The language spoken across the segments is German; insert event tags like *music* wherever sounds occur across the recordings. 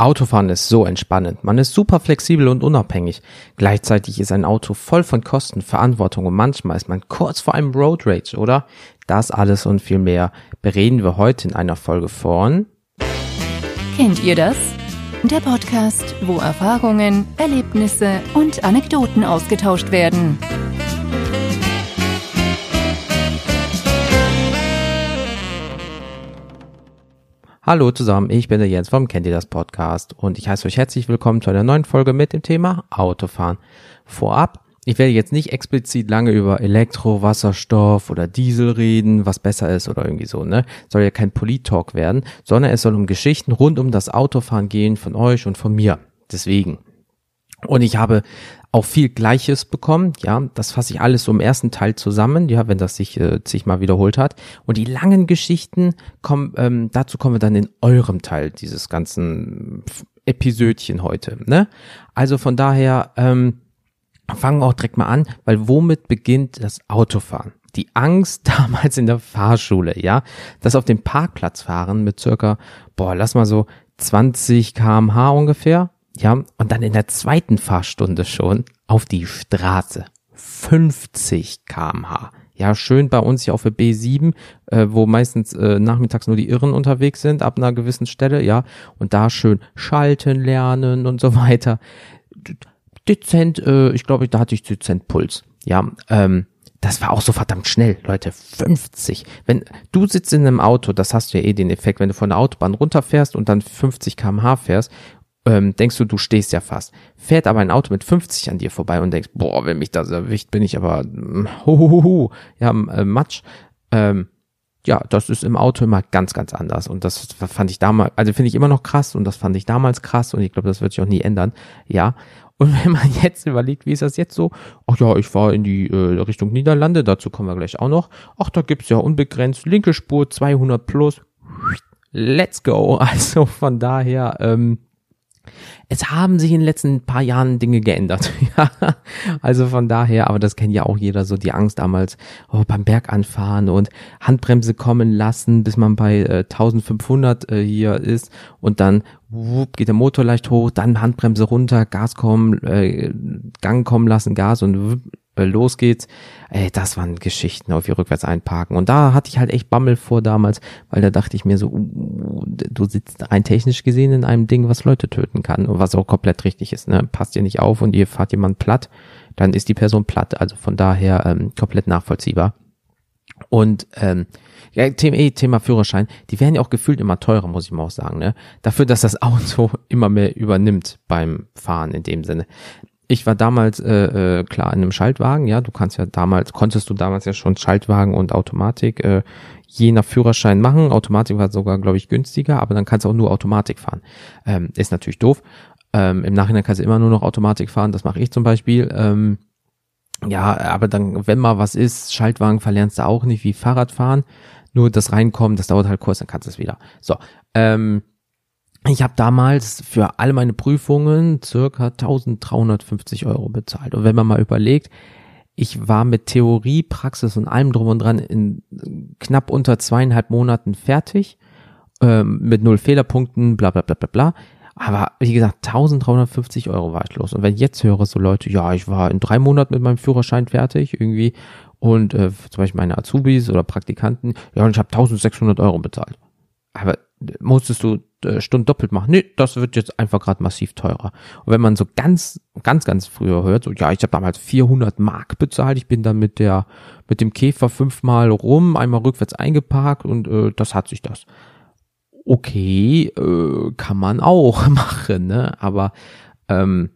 Autofahren ist so entspannend. Man ist super flexibel und unabhängig. Gleichzeitig ist ein Auto voll von Kosten, Verantwortung und manchmal ist man kurz vor einem Road Rage, oder? Das alles und viel mehr bereden wir heute in einer Folge von Kennt ihr das? Der Podcast, wo Erfahrungen, Erlebnisse und Anekdoten ausgetauscht werden. Hallo zusammen, ich bin der Jens vom Kennt ihr das Podcast und ich heiße euch herzlich willkommen zu einer neuen Folge mit dem Thema Autofahren. Vorab, ich werde jetzt nicht explizit lange über Elektro, Wasserstoff oder Diesel reden, was besser ist oder irgendwie so, ne? Soll ja kein Polit-Talk werden, sondern es soll um Geschichten rund um das Autofahren gehen von euch und von mir. Deswegen. Und ich habe auch viel Gleiches bekommen. Ja, das fasse ich alles so im ersten Teil zusammen, ja, wenn das sich, äh, sich mal wiederholt hat. Und die langen Geschichten kommen, ähm, dazu kommen wir dann in eurem Teil dieses ganzen Episödchen heute. Ne? Also von daher ähm, fangen wir auch direkt mal an, weil womit beginnt das Autofahren? Die Angst *laughs* damals in der Fahrschule, ja, das auf dem Parkplatz fahren mit circa, boah, lass mal so 20 kmh ungefähr, ja, und dann in der zweiten Fahrstunde schon auf die Straße. 50 kmh. Ja, schön bei uns hier auf der B7, äh, wo meistens äh, nachmittags nur die Irren unterwegs sind, ab einer gewissen Stelle, ja, und da schön schalten lernen und so *laughs* weiter. Dezent, äh, ich glaube, da hatte ich dezent Puls. Ja, ähm, das war auch so verdammt schnell, Leute. 50. Wenn du sitzt in einem Auto, das hast du ja eh den Effekt, wenn du von der Autobahn runterfährst und dann 50 kmh fährst ähm, denkst du, du stehst ja fast. Fährt aber ein Auto mit 50 an dir vorbei und denkst, boah, wenn mich das erwischt, bin ich aber hohoho, mm, *laughs* ja, äh, Matsch. Ähm, ja, das ist im Auto immer ganz, ganz anders. Und das fand ich damals, also finde ich immer noch krass und das fand ich damals krass und ich glaube, das wird sich auch nie ändern. Ja. Und *laughs* wenn man jetzt überlegt, wie ist das jetzt so? Ach ja, ich fahre in die äh, Richtung Niederlande, dazu kommen wir gleich auch noch. Ach, da gibt's ja unbegrenzt linke Spur 200 plus. Let's go. *laughs* Also von daher, ähm, es haben sich in den letzten paar Jahren Dinge geändert. *laughs* ja, also von daher, aber das kennt ja auch jeder so, die Angst damals oh, beim Berganfahren und Handbremse kommen lassen, bis man bei äh, 1500 äh, hier ist und dann wupp, geht der Motor leicht hoch, dann Handbremse runter, Gas kommen, äh, Gang kommen lassen, Gas und wupp, äh, los geht's. Ey, das waren Geschichten auf ihr rückwärts einparken. Und da hatte ich halt echt Bammel vor damals, weil da dachte ich mir so, uh, du sitzt rein technisch gesehen in einem Ding, was Leute töten kann und was auch komplett richtig ist. Ne? Passt ihr nicht auf und ihr fahrt jemand platt, dann ist die Person platt. Also von daher ähm, komplett nachvollziehbar. Und ähm, ja, Thema, eh, Thema Führerschein, die werden ja auch gefühlt immer teurer, muss ich mal auch sagen. Ne? Dafür, dass das Auto *laughs* immer mehr übernimmt beim Fahren in dem Sinne ich war damals äh, äh, klar in einem Schaltwagen, ja, du kannst ja damals, konntest du damals ja schon Schaltwagen und Automatik äh, je nach Führerschein machen. Automatik war sogar, glaube ich, günstiger, aber dann kannst du auch nur Automatik fahren. Ähm, ist natürlich doof. Ähm, Im Nachhinein kannst du immer nur noch Automatik fahren, das mache ich zum Beispiel. Ähm, ja, aber dann, wenn mal was ist, Schaltwagen verlernst du auch nicht wie Fahrradfahren. Nur das Reinkommen, das dauert halt kurz, dann kannst du es wieder. So, ähm, ich habe damals für alle meine Prüfungen circa 1350 Euro bezahlt. Und wenn man mal überlegt, ich war mit Theorie, Praxis und allem drum und dran in knapp unter zweieinhalb Monaten fertig, ähm, mit null Fehlerpunkten, bla bla bla bla bla. Aber wie gesagt, 1350 Euro war ich los. Und wenn ich jetzt höre, so Leute, ja, ich war in drei Monaten mit meinem Führerschein fertig irgendwie und äh, zum Beispiel meine Azubis oder Praktikanten, ja, und ich habe 1600 Euro bezahlt. Aber musstest du äh, Stunden doppelt machen. Nee, das wird jetzt einfach gerade massiv teurer. Und wenn man so ganz, ganz, ganz früher hört, so, ja, ich habe damals 400 Mark bezahlt, ich bin dann mit der, mit dem Käfer fünfmal rum, einmal rückwärts eingeparkt und äh, das hat sich das. Okay, äh, kann man auch *laughs* machen, ne? Aber ähm,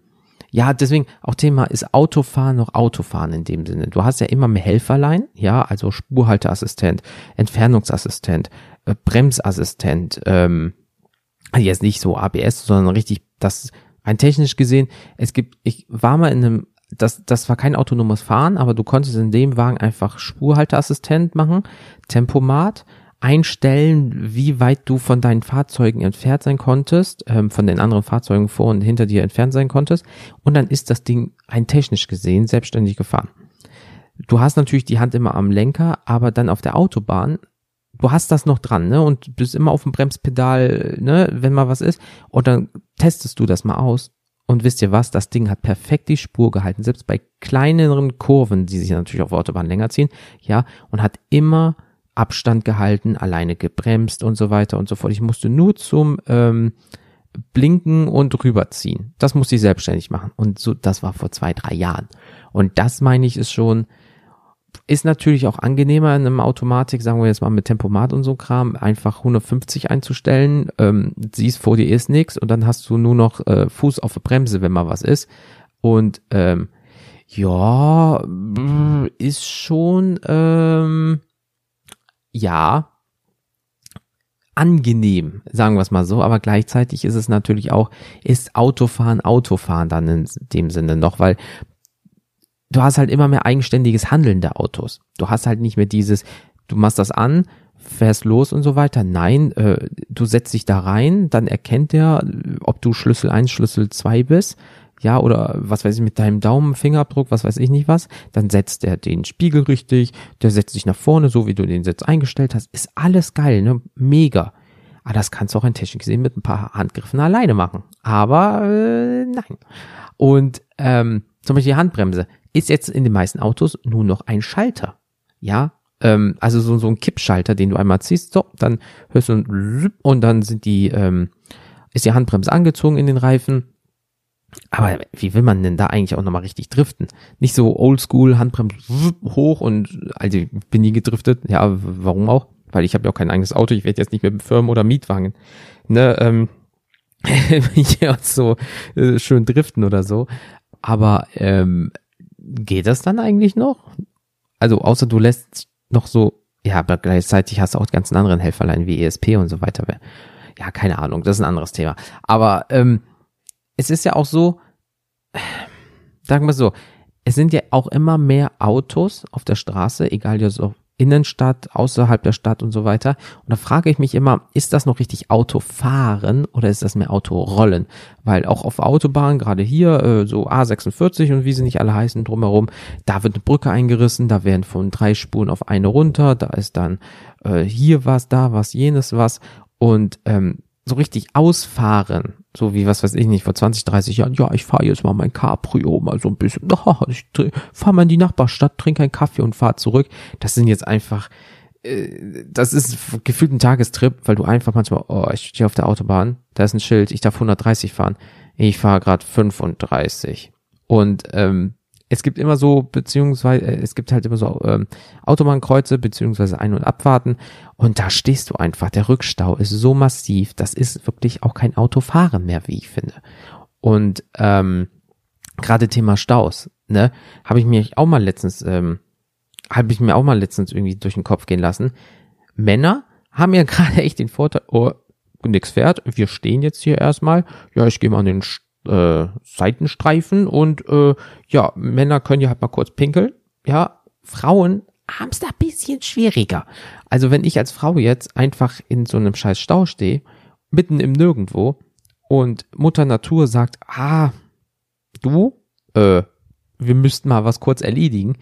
ja, deswegen auch Thema ist Autofahren noch Autofahren in dem Sinne. Du hast ja immer mehr Helferlein, ja, also Spurhalteassistent, Entfernungsassistent, äh, Bremsassistent, ähm, jetzt nicht so ABS, sondern richtig, das rein technisch gesehen, es gibt, ich war mal in einem, das, das war kein autonomes Fahren, aber du konntest in dem Wagen einfach Spurhalteassistent machen, Tempomat, einstellen, wie weit du von deinen Fahrzeugen entfernt sein konntest, ähm, von den anderen Fahrzeugen vor und hinter dir entfernt sein konntest. Und dann ist das Ding rein technisch gesehen selbstständig gefahren. Du hast natürlich die Hand immer am Lenker, aber dann auf der Autobahn du hast das noch dran, ne? Und bist immer auf dem Bremspedal, ne, wenn mal was ist. Und dann testest du das mal aus. Und wisst ihr was? Das Ding hat perfekt die Spur gehalten, selbst bei kleineren Kurven, die sich natürlich auf der Autobahn länger ziehen, ja, und hat immer Abstand gehalten, alleine gebremst und so weiter und so fort. Ich musste nur zum ähm, Blinken und rüberziehen. Das musste ich selbstständig machen. Und so, das war vor zwei, drei Jahren. Und das meine ich ist schon, ist natürlich auch angenehmer in einem Automatik, sagen wir jetzt mal mit Tempomat und so Kram, einfach 150 einzustellen, ähm, siehst vor dir ist nichts und dann hast du nur noch äh, Fuß auf der Bremse, wenn mal was ist. Und ähm, ja, ist schon ähm, ja angenehm, sagen wir es mal so, aber gleichzeitig ist es natürlich auch, ist Autofahren Autofahren dann in dem Sinne noch, weil du hast halt immer mehr eigenständiges Handeln der Autos. Du hast halt nicht mehr dieses, du machst das an, fährst los und so weiter. Nein, äh, du setzt dich da rein, dann erkennt er, ob du Schlüssel 1, Schlüssel 2 bist, ja, oder was weiß ich, mit deinem Daumen, Fingerabdruck, was weiß ich nicht was, dann setzt er den Spiegel richtig, der setzt sich nach vorne, so wie du den jetzt eingestellt hast, ist alles geil, ne, mega. Aber das kannst du auch in Technik gesehen mit ein paar Handgriffen alleine machen. Aber äh, nein. Und ähm, zum Beispiel die Handbremse ist jetzt in den meisten Autos nur noch ein Schalter. Ja, ähm, also so, so ein Kippschalter, den du einmal ziehst, so, dann hörst du ein und dann sind die, ähm, ist die Handbremse angezogen in den Reifen. Aber wie will man denn da eigentlich auch nochmal richtig driften? Nicht so oldschool, Handbremse hoch und, also ich bin nie gedriftet. Ja, warum auch? Weil ich habe ja auch kein eigenes Auto, ich werde jetzt nicht mit Firmen oder Mietwagen, ne, ähm, *laughs* ja, so äh, schön driften oder so. Aber ähm, geht das dann eigentlich noch? Also außer du lässt noch so, ja, aber gleichzeitig hast du auch die ganzen anderen Helferlein wie ESP und so weiter. Ja, keine Ahnung, das ist ein anderes Thema. Aber ähm, es ist ja auch so, sagen wir so, es sind ja auch immer mehr Autos auf der Straße, egal ja so Innenstadt, außerhalb der Stadt und so weiter. Und da frage ich mich immer, ist das noch richtig Autofahren oder ist das mehr Autorollen? Weil auch auf Autobahnen, gerade hier, äh, so A46 und wie sie nicht alle heißen drumherum, da wird eine Brücke eingerissen, da werden von drei Spuren auf eine runter, da ist dann äh, hier was, da was, jenes was. Und ähm, so richtig ausfahren, so wie was weiß ich nicht, vor 20, 30 Jahren, ja, ich fahre jetzt mal mein Cabrio mal so ein bisschen, *laughs* ich fahre mal in die Nachbarstadt, trinke einen Kaffee und fahre zurück. Das sind jetzt einfach, äh, das ist gefühlt ein Tagestrip, weil du einfach manchmal, oh, ich stehe auf der Autobahn, da ist ein Schild, ich darf 130 fahren. Ich fahre gerade 35. Und ähm, es gibt immer so, beziehungsweise, äh, es gibt halt immer so ähm, Autobahnkreuze, beziehungsweise Ein- und Abfahrten. Und da stehst du einfach. Der Rückstau ist so massiv. Das ist wirklich auch kein Autofahren mehr, wie ich finde. Und ähm, gerade Thema Staus, ne, habe ich mir auch mal letztens, ähm, habe ich mir auch mal letztens irgendwie durch den Kopf gehen lassen. Männer haben ja *laughs* gerade echt den Vorteil, oh, nix fährt, wir stehen jetzt hier erstmal, ja, ich gehe mal an den äh, Seitenstreifen und äh, ja, Männer können ja halt mal kurz pinkeln. Ja, Frauen haben es da ein bisschen schwieriger. Also wenn ich als Frau jetzt einfach in so einem scheiß Stau stehe, mitten im Nirgendwo und Mutter Natur sagt, ah, du, äh, wir müssten mal was kurz erledigen,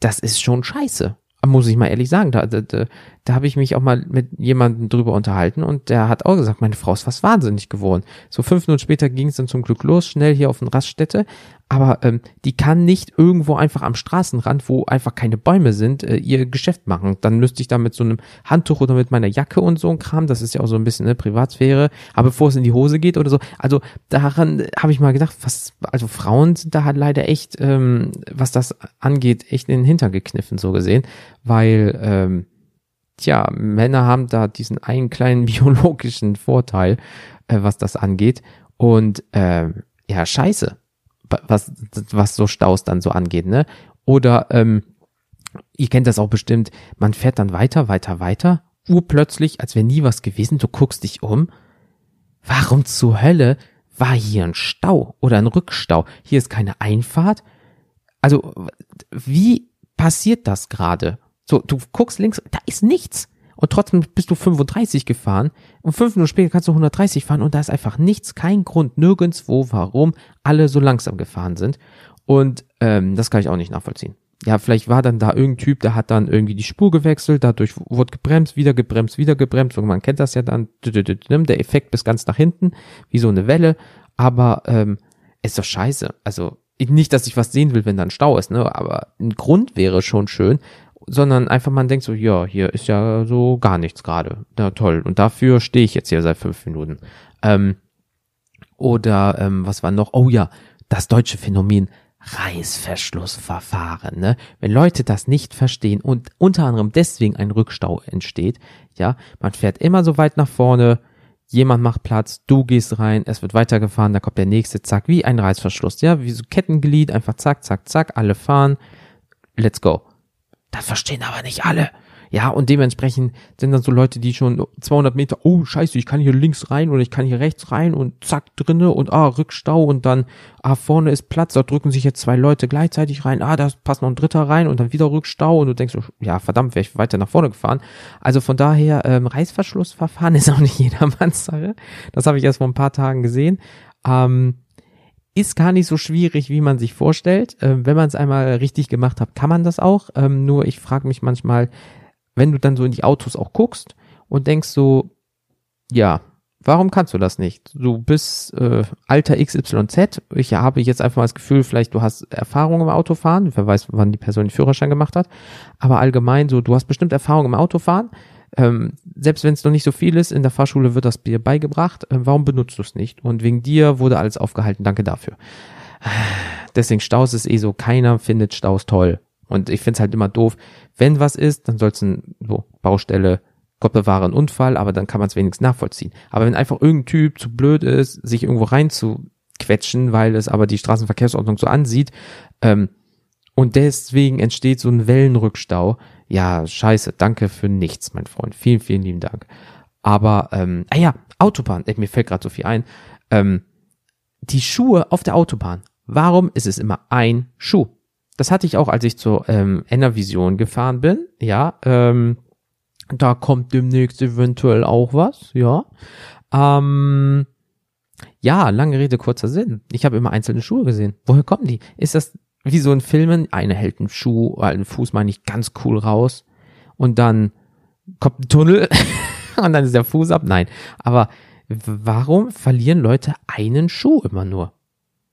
das ist schon scheiße muss ich mal ehrlich sagen, da, da, da, da habe ich mich auch mal mit jemandem drüber unterhalten und der hat auch gesagt, meine Frau ist fast wahnsinnig geworden. So fünf Minuten später ging es dann zum Glück los, schnell hier auf den Raststätte, aber ähm, die kann nicht irgendwo einfach am Straßenrand, wo einfach keine Bäume sind, äh, ihr Geschäft machen. Dann müsste ich da mit so einem Handtuch oder mit meiner Jacke und so ein Kram, das ist ja auch so ein bisschen eine Privatsphäre, aber bevor es in die Hose geht oder so, also daran habe ich mal gedacht, was, also Frauen sind da halt leider echt, ähm, was das angeht, echt in den Hintern gekniffen, so gesehen, weil, ähm, tja, Männer haben da diesen einen kleinen *laughs* biologischen Vorteil, äh, was das angeht und äh, ja, scheiße was, was so Staus dann so angeht, ne? Oder ähm, ihr kennt das auch bestimmt, man fährt dann weiter, weiter, weiter, urplötzlich, als wäre nie was gewesen, du guckst dich um. Warum zur Hölle war hier ein Stau oder ein Rückstau? Hier ist keine Einfahrt. Also, wie passiert das gerade? So, du guckst links, da ist nichts. Und trotzdem bist du 35 gefahren. Und fünf Minuten später kannst du 130 fahren. Und da ist einfach nichts, kein Grund, nirgendswo, warum alle so langsam gefahren sind. Und ähm, das kann ich auch nicht nachvollziehen. ja, vielleicht war dann da irgendein Typ, der hat dann irgendwie die Spur gewechselt, dadurch wurde gebremst, wieder gebremst, wieder gebremst. Und man kennt das ja dann, der Effekt bis ganz nach hinten, wie so eine Welle, aber ähm, ist doch scheiße. Also nicht, dass ich was sehen will, wenn da ein Stau ist, ne, aber ein Grund wäre schon schön, sondern einfach man denkt so, ja, hier ist ja so gar nichts gerade. Na toll. Und dafür stehe ich jetzt hier seit fünf Minuten. Ähm, oder ähm, was war noch? Oh ja, das deutsche Phänomen Reißverschlussverfahren. Ne? Wenn Leute das nicht verstehen und unter anderem deswegen ein Rückstau entsteht, ja, man fährt immer so weit nach vorne, jemand macht Platz, du gehst rein, es wird weitergefahren, da kommt der nächste, zack, wie ein Reißverschluss, ja, wie so Kettenglied, einfach zack, zack, zack, alle fahren, let's go. Das verstehen aber nicht alle. Ja, und dementsprechend sind dann so Leute, die schon 200 Meter, oh scheiße, ich kann hier links rein oder ich kann hier rechts rein und zack drinne und ah, Rückstau und dann, ah, vorne ist Platz, da drücken sich jetzt zwei Leute gleichzeitig rein, ah, da passt noch ein dritter rein und dann wieder Rückstau und du denkst, ja, verdammt, wäre ich weiter nach vorne gefahren. Also von daher, ähm, Reißverschlussverfahren *laughs* ist auch nicht jedermanns Sache. Das habe ich erst vor ein paar Tagen gesehen. Ähm, ist gar nicht so schwierig, wie man sich vorstellt. Ähm, wenn man es einmal richtig gemacht hat, kann man das auch. Ähm, nur ich frage mich manchmal, wenn du dann so in die Autos auch guckst und denkst so, ja, warum kannst du das nicht? Du bist äh, alter XYZ. Ich habe jetzt einfach mal das Gefühl, vielleicht du hast Erfahrung im Autofahren. Wer weiß, wann die Person den Führerschein gemacht hat. Aber allgemein so, du hast bestimmt Erfahrung im Autofahren. Ähm, selbst wenn es noch nicht so viel ist, in der Fahrschule wird das dir beigebracht. Äh, warum benutzt du es nicht? Und wegen dir wurde alles aufgehalten. Danke dafür. Deswegen Staus ist eh so, keiner findet Staus toll. Und ich finde es halt immer doof, wenn was ist, dann soll es so, Baustelle, Gott bewahre, ein Unfall, aber dann kann man es wenigstens nachvollziehen. Aber wenn einfach irgendein Typ zu blöd ist, sich irgendwo reinzuquetschen, weil es aber die Straßenverkehrsordnung so ansieht, ähm, und deswegen entsteht so ein Wellenrückstau, ja, scheiße, danke für nichts, mein Freund. Vielen, vielen lieben Dank. Aber, ähm, ah ja, Autobahn, äh, mir fällt gerade so viel ein. Ähm, die Schuhe auf der Autobahn. Warum ist es immer ein Schuh? Das hatte ich auch, als ich zur ähm, Enervision gefahren bin. Ja, ähm, da kommt demnächst eventuell auch was. Ja. Ähm, ja, lange Rede, kurzer Sinn. Ich habe immer einzelne Schuhe gesehen. Woher kommen die? Ist das wie so in Filmen? Eine hält einen Schuh, einen Fuß meine ich ganz cool raus und dann kommt ein Tunnel *laughs* und dann ist der Fuß ab. Nein, aber warum verlieren Leute einen Schuh immer nur?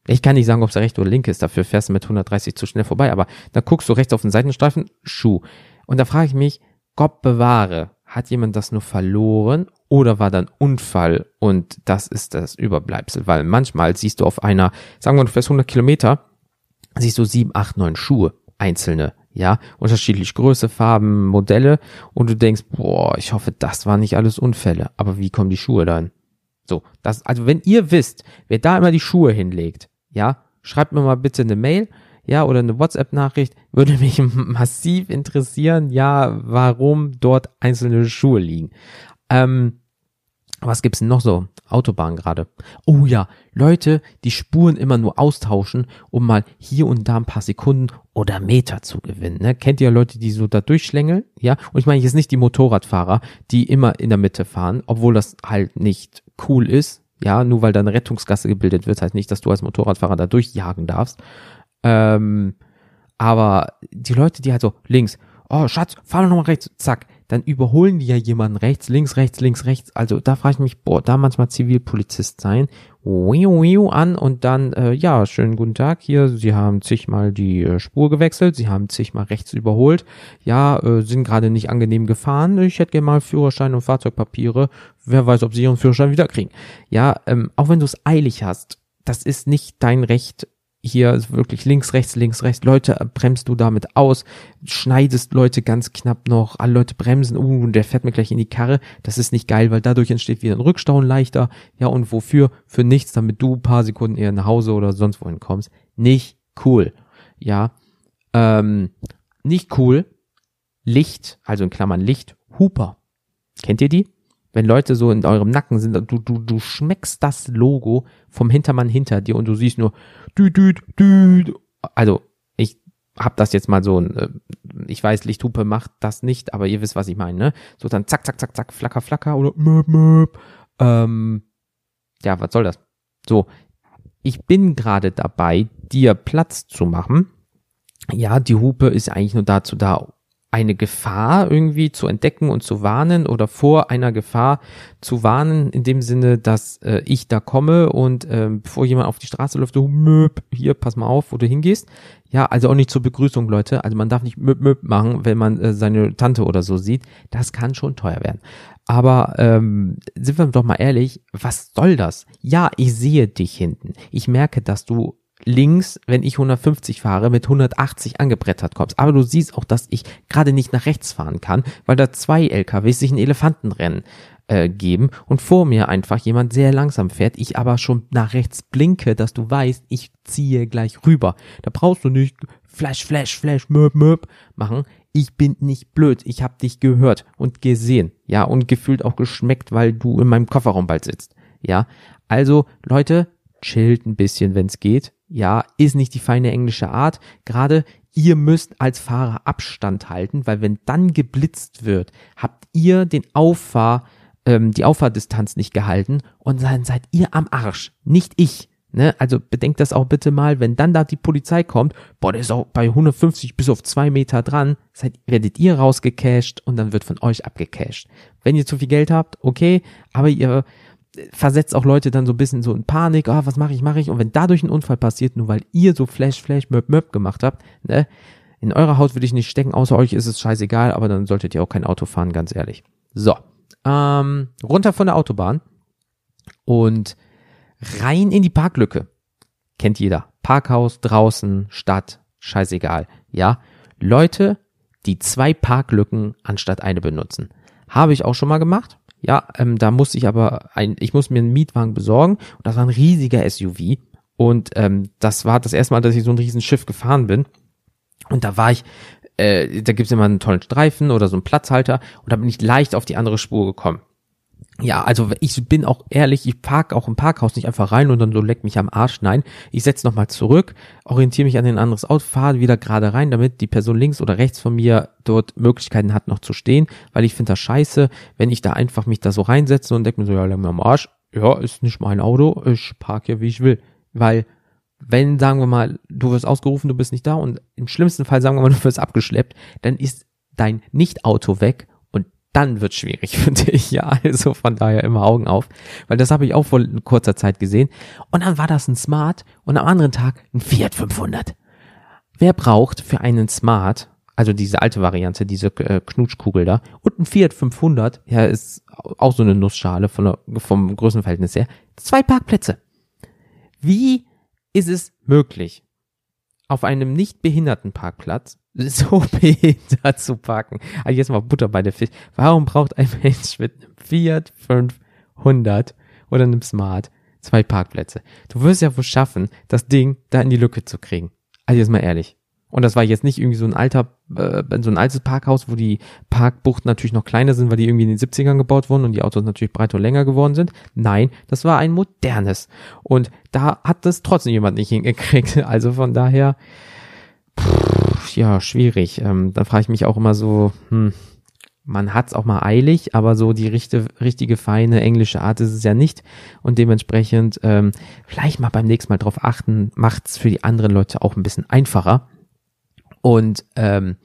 Ich kann nicht sagen, ob es recht oder linke ist, dafür fährst du mit 130 zu schnell vorbei, aber da guckst du rechts auf den Seitenstreifen, Schuh. Und da frage ich mich, Gott bewahre, hat jemand das nur verloren oder war dann Unfall und das ist das Überbleibsel? Weil manchmal siehst du auf einer, sagen wir, du fährst 100 Kilometer, siehst du sieben, acht, neun Schuhe, einzelne, ja, unterschiedlich Größe, Farben, Modelle und du denkst, boah, ich hoffe, das waren nicht alles Unfälle. Aber wie kommen die Schuhe dann? So, das, also wenn ihr wisst, wer da immer die Schuhe hinlegt, ja, schreibt mir mal bitte eine Mail, ja, oder eine WhatsApp-Nachricht, würde mich *laughs* massiv interessieren, ja, warum dort einzelne Schuhe liegen. Ähm, was gibt's denn noch so? Autobahn gerade. Oh ja, Leute, die Spuren immer nur austauschen, um mal hier und da ein paar Sekunden oder Meter zu gewinnen. Ne? Kennt ihr Leute, die so da durchschlängeln? Ja, und ich meine jetzt nicht die Motorradfahrer, die immer in der Mitte fahren, obwohl das halt nicht cool ist, ja, nur weil da eine Rettungsgasse gebildet wird, heißt nicht, dass du als Motorradfahrer da durchjagen darfst. Ähm, aber die Leute, die halt so links, oh Schatz, fahr doch nochmal rechts, zack, dann überholen die ja jemanden rechts, links, rechts, links, rechts. Also da frage ich mich, boah, da manchmal Zivilpolizist sein, wiu, an und dann, äh, ja, schönen guten Tag. Hier, Sie haben zigmal die äh, Spur gewechselt, Sie haben zigmal rechts überholt, ja, äh, sind gerade nicht angenehm gefahren, ich hätte gerne mal Führerschein und Fahrzeugpapiere, wer weiß, ob Sie Ihren Führerschein wieder kriegen. Ja, ähm, auch wenn du es eilig hast, das ist nicht dein Recht, hier wirklich links, rechts, links, rechts. Leute, äh, bremst du damit aus, schneidest Leute ganz knapp noch, alle Leute bremsen, uh, der fährt mir gleich in die Karre. Das ist nicht geil, weil dadurch entsteht wieder ein Rückstau leichter. Ja, und wofür? Für nichts, damit du paar Sekunden eher nach Hause oder sonst wohin kommst. Nicht cool. Ja, ähm, nicht cool. Licht, also in Klammern Licht, Huper. Kennt ihr die? Wenn Leute so in eurem Nacken sind, du, du, du schmeckst das Logo vom Hintermann hinter dir und du siehst nur düt, düt, düt. Also, ich hab das jetzt mal so, äh, ich weiß, Lichthupe macht das nicht, aber ihr wisst, was ich meine, ne? So dann zack, zack, zack, zack, flacker, flacker oder möp, möp. Ähm, ja, was soll das? So, ich bin gerade dabei, dir Platz zu machen ja, die Hupe ist eigentlich nur dazu da, eine Gefahr irgendwie zu entdecken und zu warnen oder vor einer Gefahr zu warnen, in dem Sinne, dass äh, ich da komme und äh, bevor jemand auf die Straße läuft, so möp, hier, pass mal auf, wo du hingehst. Ja, also auch nicht zur Begrüßung, Leute. Also man darf nicht möp, möp machen, wenn man äh, seine Tante oder so sieht. Das kann schon teuer werden. Aber ähm, sind wir doch mal ehrlich, was soll das? Ja, ich sehe dich hinten. Ich merke, dass du links, wenn ich 150 fahre, mit 180 angebrettert kommst. Aber du siehst auch, dass ich gerade nicht nach rechts fahren kann, weil da zwei LKWs sich ein Elefantenrennen äh, geben und vor mir einfach jemand sehr langsam fährt, ich aber schon nach rechts blinke, dass du weißt, ich ziehe gleich rüber. Da brauchst du nicht Flash, Flash, Flash, Möp, Möp machen. Ich bin nicht blöd. Ich hab dich gehört und gesehen. Ja, und gefühlt auch geschmeckt, weil du in meinem Kofferraum bald sitzt. Ja, also Leute, chillt ein bisschen, wenn's geht ja, ist nicht die feine englische Art. Gerade ihr müsst als Fahrer Abstand halten, weil wenn dann geblitzt wird, habt ihr den Auffahr, ähm, die Auffahrdistanz nicht gehalten und dann seid ihr am Arsch, nicht ich. Ne? Also bedenkt das auch bitte mal, wenn dann da die Polizei kommt, boah, der ist auch bei 150 bis auf zwei Meter dran, seid, werdet ihr rausgecasht und dann wird von euch abgecasht. Wenn ihr zu viel Geld habt, okay, aber ihr versetzt auch Leute dann so ein bisschen so in Panik, ah, was mache ich, mache ich. Und wenn dadurch ein Unfall passiert, nur weil ihr so Flash, Flash, Möp, Möp gemacht habt, ne, in eurer Haut würde ich nicht stecken, außer euch ist es scheißegal, aber dann solltet ihr auch kein Auto fahren, ganz ehrlich. So, ähm, runter von der Autobahn und rein in die Parklücke. Kennt jeder. Parkhaus, draußen, Stadt, scheißegal. Ja, Leute, die zwei Parklücken anstatt eine benutzen. Habe ich auch schon mal gemacht ja, ähm, da musste ich aber ein, ich muss mir einen Mietwagen besorgen. Und das war ein riesiger SUV und ähm, das war das erste Mal, dass ich so ein riesen Schiff gefahren bin. Und da war ich, äh, da gibt's immer einen tollen Streifen oder so einen Platzhalter. Und da bin ich leicht auf die andere Spur gekommen ja, also ich bin auch ehrlich, ich park auch im Parkhaus nicht einfach rein und dann so leck mich am Arsch. Nein, ich setz nochmal zurück, orientiere mich an ein anderes Auto, fahre wieder gerade rein, damit die Person links oder rechts von mir dort Möglichkeiten hat, noch zu stehen, weil ich finde das scheiße, wenn ich da einfach mich da so reinsetze und denke mir so, ja, leck mir am Arsch, ja, ist nicht mein Auto, ich park ja, wie ich will. Weil, wenn, sagen wir mal, du wirst ausgerufen, du bist nicht da und im schlimmsten Fall, sagen wir mal, du wirst abgeschleppt, dann ist dein Nicht-Auto weg dann wird schwierig *laughs* für dich. Ja, also von daher immer Augen auf, weil das habe ich auch vor kurzer Zeit gesehen. Und dann war das ein Smart und am anderen Tag ein Fiat 500. Wer braucht für einen Smart, also diese alte Variante, diese äh, Knutschkugel da, und ein Fiat 500, ja, ist auch so eine Nussschale von der, vom Größenverhältnis her, zwei Parkplätze. Wie ist es möglich, auf einem nicht behinderten Parkplatz *laughs* so behindert zu parken. Also jetzt mal Butter bei der Fisch. Warum braucht ein Mensch mit einem Fiat 500 oder einem Smart zwei Parkplätze? Du wirst ja wohl schaffen, das Ding da in die Lücke zu kriegen. Also jetzt mal ehrlich. Und das war jetzt nicht irgendwie so ein alter, äh, so ein altes Parkhaus, wo die Parkbuchten natürlich noch kleiner sind, weil die irgendwie in den 70ern gebaut wurden und die Autos natürlich breiter und länger geworden sind. Nein, das war ein modernes. Und da hat das trotzdem jemand nicht hingekriegt. *laughs* Also von daher, pff, ja, schwierig. Ähm, da frage ich mich auch immer so, hm, man hat's auch mal eilig, aber so die richtige, richtige feine englische Art ist es ja nicht. Und dementsprechend ähm, vielleicht mal beim nächsten Mal drauf achten, macht's für die anderen Leute auch ein bisschen einfacher. Und ähm,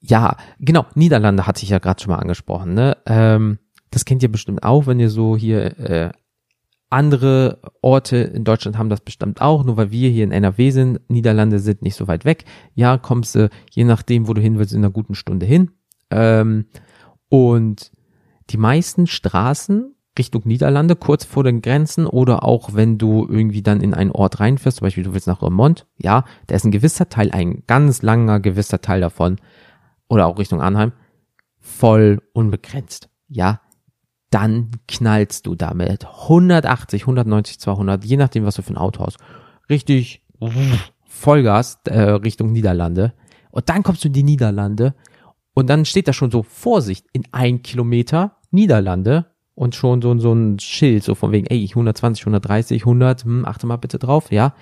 ja, genau, Niederlande hatte ich ja gerade schon mal angesprochen. Ne? Ähm, das kennt ihr bestimmt auch, wenn ihr so hier äh, andere Orte in Deutschland haben das bestimmt auch, nur weil wir hier in NRW sind. Niederlande sind nicht so weit weg. Ja, kommst du, je nachdem, wo du hin willst, in einer guten Stunde hin. Ähm, und die meisten Straßen Richtung Niederlande, kurz vor den Grenzen oder auch wenn du irgendwie dann in einen Ort reinfährst, zum Beispiel du willst nach Remont, ja, da ist ein gewisser Teil, ein ganz langer gewisser Teil davon oder auch Richtung Anheim, voll unbegrenzt. Ja, dann knallst du damit 180, 190, 200, je nachdem, was du für ein Auto hast. Richtig Vollgas äh, Richtung Niederlande. Und dann kommst du in die Niederlande und dann steht da schon so Vorsicht in ein Kilometer Niederlande und schon so, so ein Schild, so von wegen, ey, 120, 130, 100, hm, achte mal bitte drauf, ja.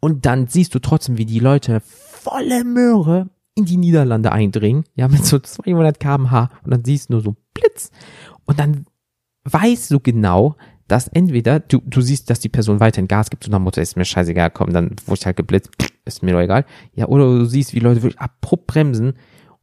Und dann siehst du trotzdem, wie die Leute volle Möhre in die Niederlande eindringen, ja, mit so 200 kmh und dann siehst du nur so Blitz und dann weißt du genau, dass entweder du, du siehst, dass die Person weiterhin Gas gibt und dann Mutter ist mir scheißegal, komm, dann wurde ich halt geblitzt, ist mir doch egal. Ja, oder du siehst, wie Leute wirklich abrupt bremsen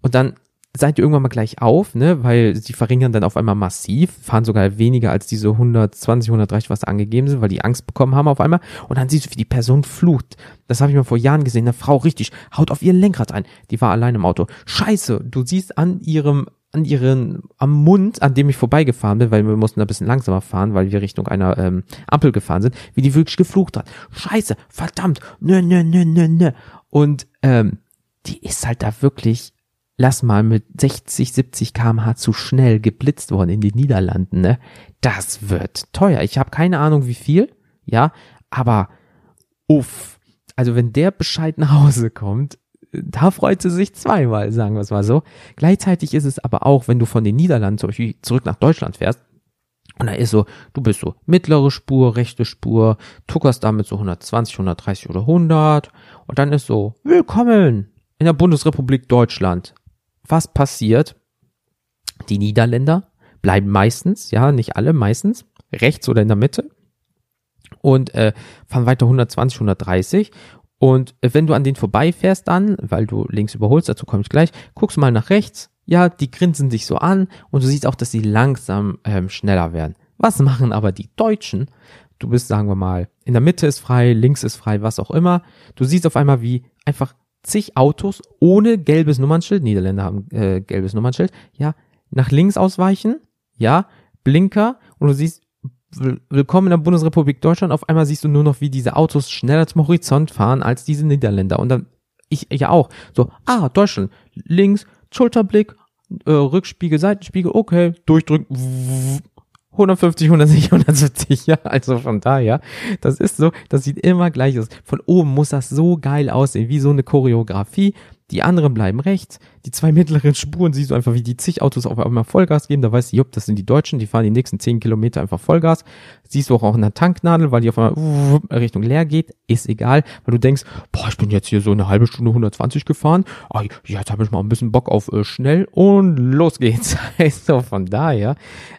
und dann seid ihr irgendwann mal gleich auf, ne, weil sie verringern dann auf einmal massiv, fahren sogar weniger als diese 120, 130, was da angegeben sind, weil die Angst bekommen haben auf einmal und dann siehst du, wie die Person flucht. Das habe ich mal vor Jahren gesehen, eine Frau richtig, haut auf ihr Lenkrad ein, die war allein im Auto. Scheiße, du siehst an ihrem an ihren, am Mund, an dem ich vorbeigefahren bin, weil wir mussten ein bisschen langsamer fahren, weil wir Richtung einer ähm, Ampel gefahren sind, wie die wirklich geflucht hat. Scheiße, verdammt, nö, nö, nö, nö, nö. Und ähm, die ist halt da wirklich lass mal mit 60, 70 kmh zu schnell geblitzt worden in den Niederlanden, ne? Das wird teuer. Ich habe keine Ahnung wie viel, ja, aber uff. Also wenn der Bescheid nach Hause kommt, da freut sie sich zweimal, sagen wir es mal so. Gleichzeitig ist es aber auch, wenn du von den Niederlanden zum Beispiel zurück nach Deutschland fährst, und da ist so, du bist so mittlere Spur, rechte Spur, tuckerst damit so 120, 130 oder 100 und dann ist so, willkommen in der Bundesrepublik Deutschland was passiert? Die Niederländer bleiben meistens, ja, nicht alle, meistens, rechts oder in der Mitte und äh, fahren weiter 120, 130 und äh, wenn du an denen vorbeifährst dann, weil du links überholst, dazu komme ich gleich, guckst mal nach rechts, ja, die grinsen dich so an und du siehst auch, dass sie langsam ähm, schneller werden. Was machen aber die Deutschen? Du bist, sagen wir mal, in der Mitte ist frei, links ist frei, was auch immer. Du siehst auf einmal, wie einfach zig Autos ohne gelbes Nummernschild, Niederländer haben äh, gelbes Nummernschild, ja, nach links ausweichen, ja, Blinker und du siehst, willkommen in der Bundesrepublik Deutschland, auf einmal siehst du nur noch, wie diese Autos schneller zum Horizont fahren als diese Niederländer. Und dann, ich ja auch, so, ah, Deutschland, links, Schulterblick, äh, Rückspiegel, Seitenspiegel, okay, durchdrücken, 150, 160, 170, ja, also von daher, das ist so, das sieht immer gleich aus. Von oben muss das so geil aussehen, wie so eine Choreografie. Die anderen bleiben rechts, die zwei *laughs* mittleren Spuren siehst du einfach, wie die zig Autos auf einmal Vollgas geben, da weißt du, jupp, das sind die Deutschen, die fahren die nächsten zehn Kilometer einfach Vollgas. Siehst du auch, auch in der Tanknadel, weil die auf einmal Richtung leer geht, ist egal, weil du denkst, boah, ich bin jetzt hier so eine halbe Stunde 120 gefahren, ah, jetzt habe ich mal ein bisschen Bock auf äh, schnell und los geht's. *laughs* also von daher,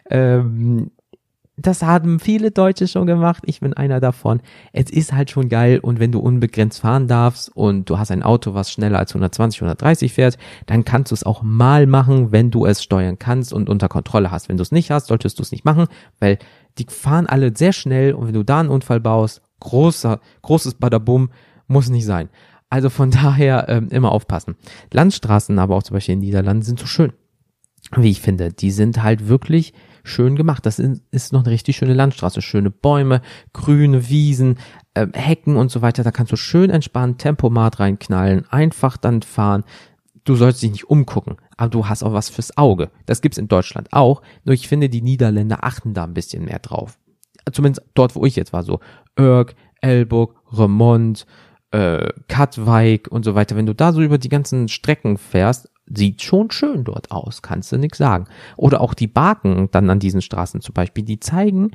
ähm, das haben viele Deutsche schon gemacht. Ich bin einer davon. Es ist halt schon geil. Und wenn du unbegrenzt fahren darfst und du hast ein Auto, was schneller als 120, 130 fährt, dann kannst du es auch mal machen, wenn du es steuern kannst und unter Kontrolle hast. Wenn du es nicht hast, solltest du es nicht machen, weil die fahren alle sehr schnell und wenn du da einen Unfall baust, großer, großes Badabum, muss nicht sein. Also von *laughs* daher ähm, immer aufpassen. Landstraßen, aber auch zum Beispiel in den Niederlanden sind so schön. Wie ich finde, die sind halt wirklich schön gemacht. Das ist noch eine richtig schöne Landstraße. Schöne Bäume, grüne Wiesen, äh, Hecken und so weiter. Da kannst du schön entspannt Tempomat reinknallen, einfach dann fahren. Du sollst dich nicht umgucken, aber du hast auch was fürs Auge. Das gibt's in Deutschland auch. Nur ich finde, die Niederländer achten da ein bisschen mehr drauf. Zumindest dort, wo ich jetzt war, so Örg, Elburg, Remont, äh, Katwijk und so weiter. Wenn du da so über die ganzen Strecken fährst, sieht schon schön dort aus, kannst du nix sagen. Oder auch die Baken dann an diesen Straßen zum Beispiel, die zeigen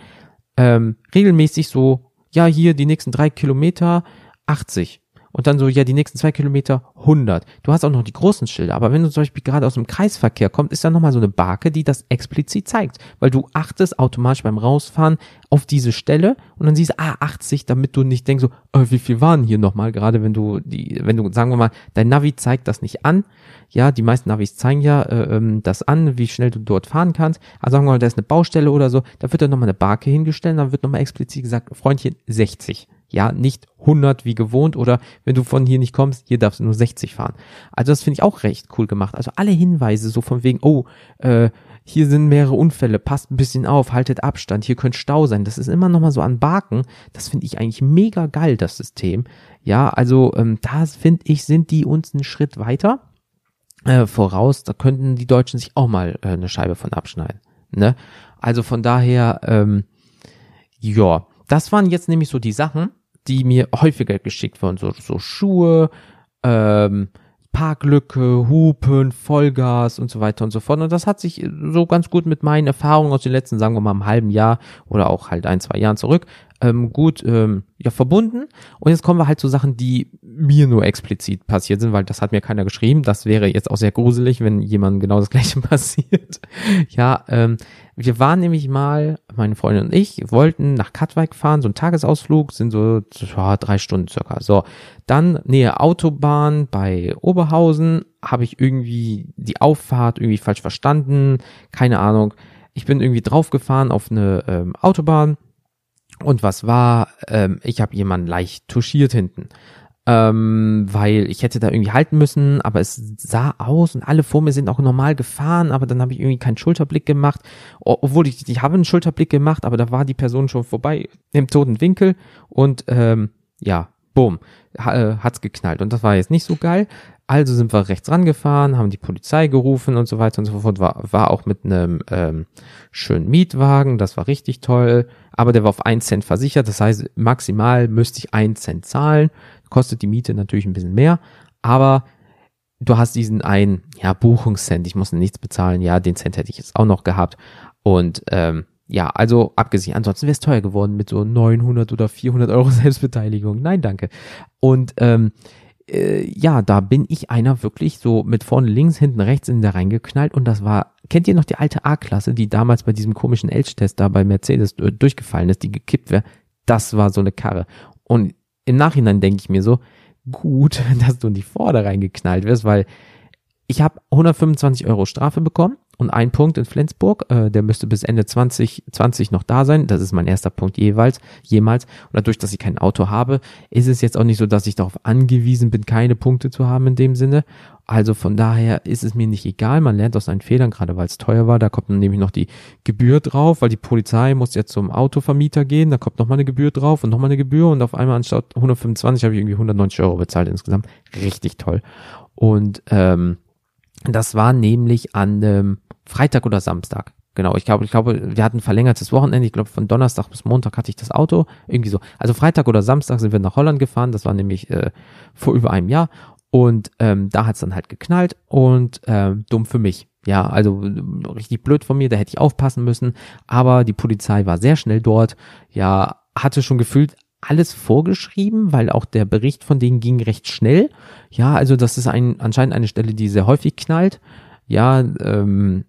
ähm, regelmäßig so, ja, hier die nächsten drei Kilometer 80. Und dann so, ja, die nächsten zwei Kilometer 100. Du hast auch noch die großen Schilder. Aber wenn du zum Beispiel gerade aus dem Kreisverkehr kommst, ist da nochmal so eine Barke, die das explizit zeigt. Weil du achtest automatisch beim Rausfahren auf diese Stelle und dann siehst du, ah, 80, damit du nicht denkst so, oh, wie viel waren hier nochmal? Gerade wenn du die, wenn du, sagen wir mal, dein Navi zeigt das nicht an. Ja, die meisten Navis zeigen ja äh, ähm, das an, wie schnell du dort fahren kannst. Also sagen wir mal, da ist eine Baustelle oder so, da wird dann nochmal eine Barke hingestellt, dann wird nochmal explizit gesagt, Freundchen, 60 ja, nicht 100 wie gewohnt oder wenn du von hier nicht kommst, hier darfst du nur 60 fahren. Also das finde ich auch recht cool gemacht. Also alle Hinweise so von wegen, oh, äh, hier sind mehrere Unfälle, passt ein bisschen auf, haltet Abstand, hier könnte Stau sein. Das ist immer noch mal so an Baken. Das finde ich eigentlich mega geil, das System. Ja, also ähm, da finde ich, sind die uns einen Schritt weiter äh, voraus. Da könnten die Deutschen sich auch mal äh, eine Scheibe von abschneiden. Ne? Also von daher, ähm, ja, das waren jetzt nämlich so die Sachen, die mir häufiger geschickt wurden, so, so Schuhe, ähm, Parklücke, Hupen, Vollgas und so weiter und so fort. Und das hat sich so ganz gut mit meinen Erfahrungen aus den letzten, sagen wir mal, einem halben Jahr oder auch halt ein, zwei Jahren zurück ähm, gut ähm, ja verbunden. Und jetzt kommen wir halt zu Sachen, die mir nur explizit passiert sind, weil das hat mir keiner geschrieben. Das wäre jetzt auch sehr gruselig, wenn jemand genau das *laughs* gleiche passiert. ja, ähm, wir waren nämlich mal, meine Freundin und ich, wollten nach Katwijk fahren, so ein Tagesausflug, sind so ja, drei Stunden circa. So, dann Nähe Autobahn bei Oberhausen, habe ich irgendwie die Auffahrt irgendwie falsch verstanden, keine Ahnung. Ich bin irgendwie draufgefahren auf eine ähm, Autobahn und was war, ähm, ich habe jemanden leicht touchiert hinten. Ähm, weil ich hätte da irgendwie halten müssen, aber es sah aus und alle vor mir sind auch normal gefahren, aber dann habe ich irgendwie keinen Schulterblick gemacht, obwohl ich, ich habe einen Schulterblick gemacht, aber da war die Person schon vorbei im toten Winkel und ähm, ja, boom, äh, hat's geknallt und das war jetzt nicht so geil. Also sind wir rechts rangefahren, haben die Polizei gerufen und so weiter und so fort. War, war auch mit einem ähm, schönen Mietwagen, das war richtig toll. Aber der war auf einen Cent versichert, das heißt maximal müsste ich einen Cent zahlen. Kostet die Miete natürlich ein bisschen mehr, aber du hast diesen einen ja Buchungscent. Ich musste nichts bezahlen. Ja, den Cent hätte ich jetzt auch noch gehabt und ähm, ja, also abgesehen, ansonsten wäre es teuer geworden mit so 900 oder 400 Euro *laughs* Selbstbeteiligung. Nein, danke. Und ähm, äh, ja, da bin ich einer wirklich so mit vorne links, hinten rechts in der reingeknallt und das war, kennt ihr noch die alte A-Klasse, die damals bei diesem komischen Elch-Test da bei Mercedes äh, durchgefallen ist, die gekippt wäre? Das war so eine Karre. Und im Nachhinein denke ich mir so, gut, *laughs* dass du in die Vorder reingeknallt wirst, weil ich habe 125 Euro Strafe bekommen und ein Punkt in Flensburg, äh, der müsste bis Ende 2020 noch da sein. Das ist mein erster Punkt jeweils, jemals. Und dadurch, dass ich kein Auto habe, ist es jetzt auch nicht so, dass ich darauf angewiesen bin, keine Punkte zu haben in dem Sinne. Also von daher ist es mir nicht egal. Man lernt aus seinen Fehlern, gerade weil es teuer war. Da kommt dann nämlich noch die Gebühr drauf, weil die Polizei muss jetzt zum Autovermieter gehen. Da kommt nochmal eine Gebühr drauf und nochmal eine Gebühr. Und auf einmal anstatt 125 habe ich irgendwie 190 Euro bezahlt insgesamt. Richtig toll. Und ähm, das war nämlich an ähm, Freitag oder Samstag. Genau, ich glaube, ich glaube, wir hatten verlängertes Wochenende. Ich glaube, von Donnerstag bis Montag hatte ich das Auto. Irgendwie so. Also Freitag oder Samstag sind wir nach Holland gefahren. Das war nämlich äh, vor über einem Jahr. Und ähm, da hat's dann halt geknallt und ähm, dumm für mich. Ja, also richtig blöd von mir, da hätte ich aufpassen müssen. Aber die Polizei war sehr schnell dort. Ja, hatte schon gefühlt alles vorgeschrieben, weil auch der Bericht von denen ging recht schnell. Ja, also das ist ein, anscheinend eine Stelle, die sehr häufig knallt. Ja, ähm,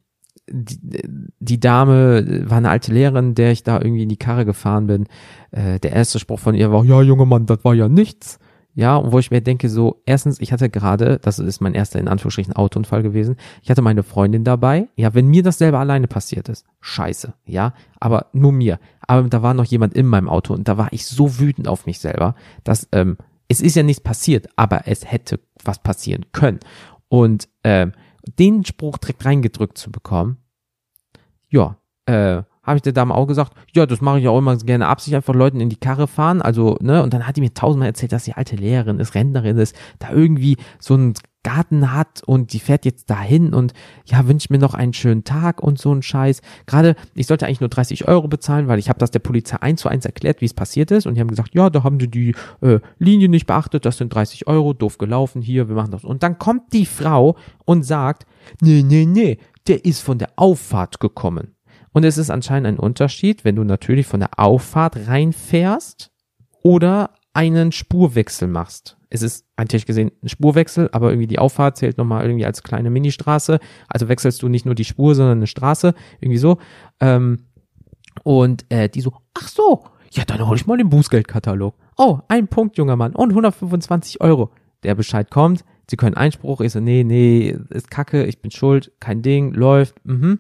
die, die Dame war eine alte Lehrerin, der ich da irgendwie in die Karre gefahren bin. Äh, der erste Spruch von ihr war, ja, junger Mann, das war ja nichts. Ja, und wo ich mir denke, so, erstens, ich hatte gerade, das ist mein erster in Anführungsstrichen Autounfall gewesen, ich hatte meine Freundin dabei. Ja, wenn mir das selber alleine passiert ist, scheiße, ja, aber nur mir. Aber da war noch jemand in meinem Auto und da war ich so wütend auf mich selber, dass, ähm, es ist ja nichts passiert, aber es hätte was passieren können. Und ähm, den Spruch direkt reingedrückt zu bekommen, ja, äh, habe ich der Dame auch gesagt, ja, das mache ich auch immer gerne absichtlich einfach Leuten in die Karre fahren, also, ne, und dann hat die mir tausendmal erzählt, dass sie alte Lehrerin ist, Rentnerin ist, da irgendwie so ein Garten hat und die fährt jetzt dahin und ja, wünscht mir noch einen schönen Tag und so ein Scheiß. Gerade, ich sollte eigentlich nur 30 Euro bezahlen, weil ich habe das der Polizei eins zu eins erklärt, wie es passiert ist und die haben gesagt, ja, da haben die die äh, Linie nicht beachtet, das sind 30 Euro, doof gelaufen, hier, wir machen das. Und dann kommt die Frau und sagt, nee, nee, nee, der ist von der Auffahrt gekommen. Und es ist anscheinend ein Unterschied, wenn du natürlich von der Auffahrt reinfährst oder einen Spurwechsel machst. Es ist eigentlich gesehen ein Spurwechsel, aber irgendwie die Auffahrt zählt nochmal irgendwie als kleine Ministraße. Also wechselst du nicht nur die Spur, sondern eine Straße, irgendwie so. Ähm, und äh, die so, ach so, ja, dann hol ich mal den Bußgeldkatalog. Oh, ein Punkt, junger Mann, und 125 Euro. Der Bescheid kommt, sie können Einspruch, ich so, nee, nee, ist kacke, ich bin schuld, kein Ding, läuft, mhm.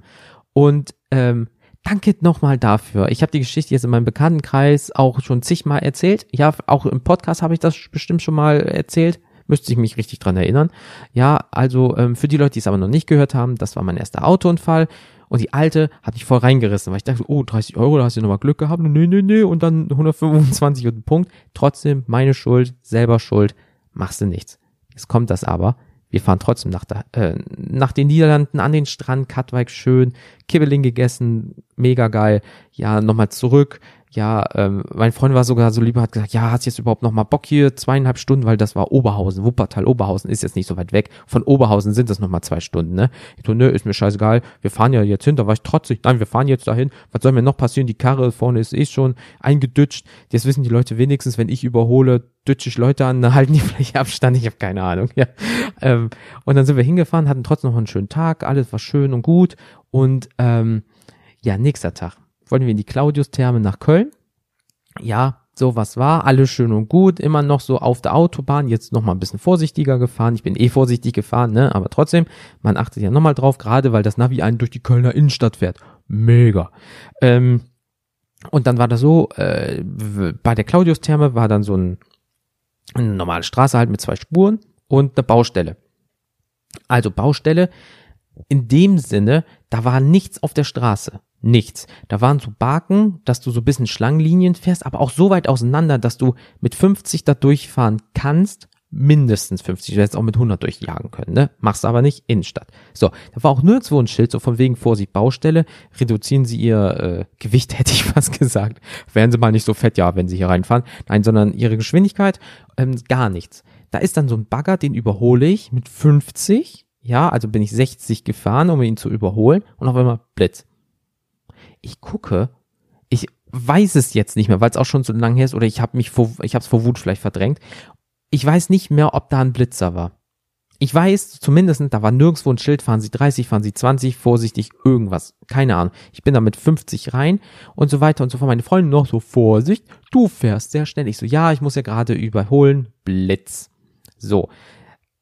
Und ähm, danke nochmal dafür. Ich habe die Geschichte jetzt in meinem Bekanntenkreis auch schon zigmal erzählt. Ja, auch im Podcast habe ich das bestimmt schon mal erzählt. Müsste ich mich richtig dran erinnern. Ja, also ähm, für die Leute, die es aber noch nicht gehört haben, das war mein erster Autounfall. Und die alte hat mich voll reingerissen, weil ich dachte, oh, 30 Euro, da hast du nochmal Glück gehabt. Nee, nee, nee. Und dann 125 und Punkt. Trotzdem meine Schuld, selber Schuld, machst du nichts. Jetzt kommt das aber. Wir fahren trotzdem nach, der, äh, nach den Niederlanden an den Strand, Katwijk schön, Kibbeling gegessen, mega geil. Ja, nochmal zurück. Ja, ähm, mein Freund war sogar so lieber, hat gesagt, ja, hast jetzt überhaupt noch mal Bock hier zweieinhalb Stunden, weil das war Oberhausen, Wuppertal, Oberhausen ist jetzt nicht so weit weg. Von Oberhausen sind das noch mal zwei Stunden, ne? Ich so, nö, ist mir scheißegal, wir fahren ja jetzt hin, da war ich trotzig, nein, wir fahren jetzt dahin, was soll mir noch passieren, die Karre vorne ist eh schon eingedutscht, jetzt wissen die Leute wenigstens, wenn ich überhole, dütsche ich Leute an, dann *laughs* halten die vielleicht Abstand, ich habe keine Ahnung, ja. Ähm, und dann sind wir hingefahren, hatten trotzdem noch einen schönen Tag, alles war schön und gut. Und ähm, ja, nächster Tag wollten wir in die Claudius-Therme nach Köln. Ja, so was war, alles schön und gut, immer noch so auf der Autobahn, jetzt noch mal ein bisschen vorsichtiger gefahren. Ich bin eh vorsichtig gefahren, ne, aber trotzdem, man achtet ja noch mal drauf, gerade weil das Navi einen durch die Kölner Innenstadt fährt. Mega. Ähm, und dann war das so, äh, bei der Claudius-Therme war dann so ein, eine normale Straße halt mit zwei Spuren und eine Baustelle. Also Baustelle, in dem Sinne, da war nichts auf der Straße nichts. Da waren so Barken, dass du so ein bisschen Schlangenlinien fährst, aber auch so weit auseinander, dass du mit 50 da durchfahren kannst, mindestens 50, du hättest auch mit 100 durchjagen können, ne? Machst aber nicht Innenstadt. So, da war auch nirgendwo ein Schild, so von wegen Vorsicht Baustelle, reduzieren Sie Ihr äh, Gewicht, *laughs* hätte ich fast gesagt. Wären Sie mal nicht so fett, ja, wenn Sie hier reinfahren. Nein, sondern Ihre Geschwindigkeit, ähm, gar nichts. Da ist dann so ein Bagger, den überhole ich mit 50, ja, also bin ich 60 gefahren, um ihn zu überholen und auf einmal Blitz ich gucke, ich weiß es jetzt nicht mehr, weil es auch schon so lange her ist oder ich habe mich vor, ich habe es vor Wut vielleicht verdrängt. Ich weiß nicht mehr, ob da ein Blitzer war. Ich weiß zumindest, da war nirgendwo ein Schild, fahren Sie 30, fahren Sie 20, vorsichtig, irgendwas. Keine Ahnung. Ich bin da mit 50 rein und so weiter und so fort. Meine Freundin noch so, Vorsicht, du fährst sehr schnell. Ich so, ja, ich muss ja gerade überholen. Blitz. So.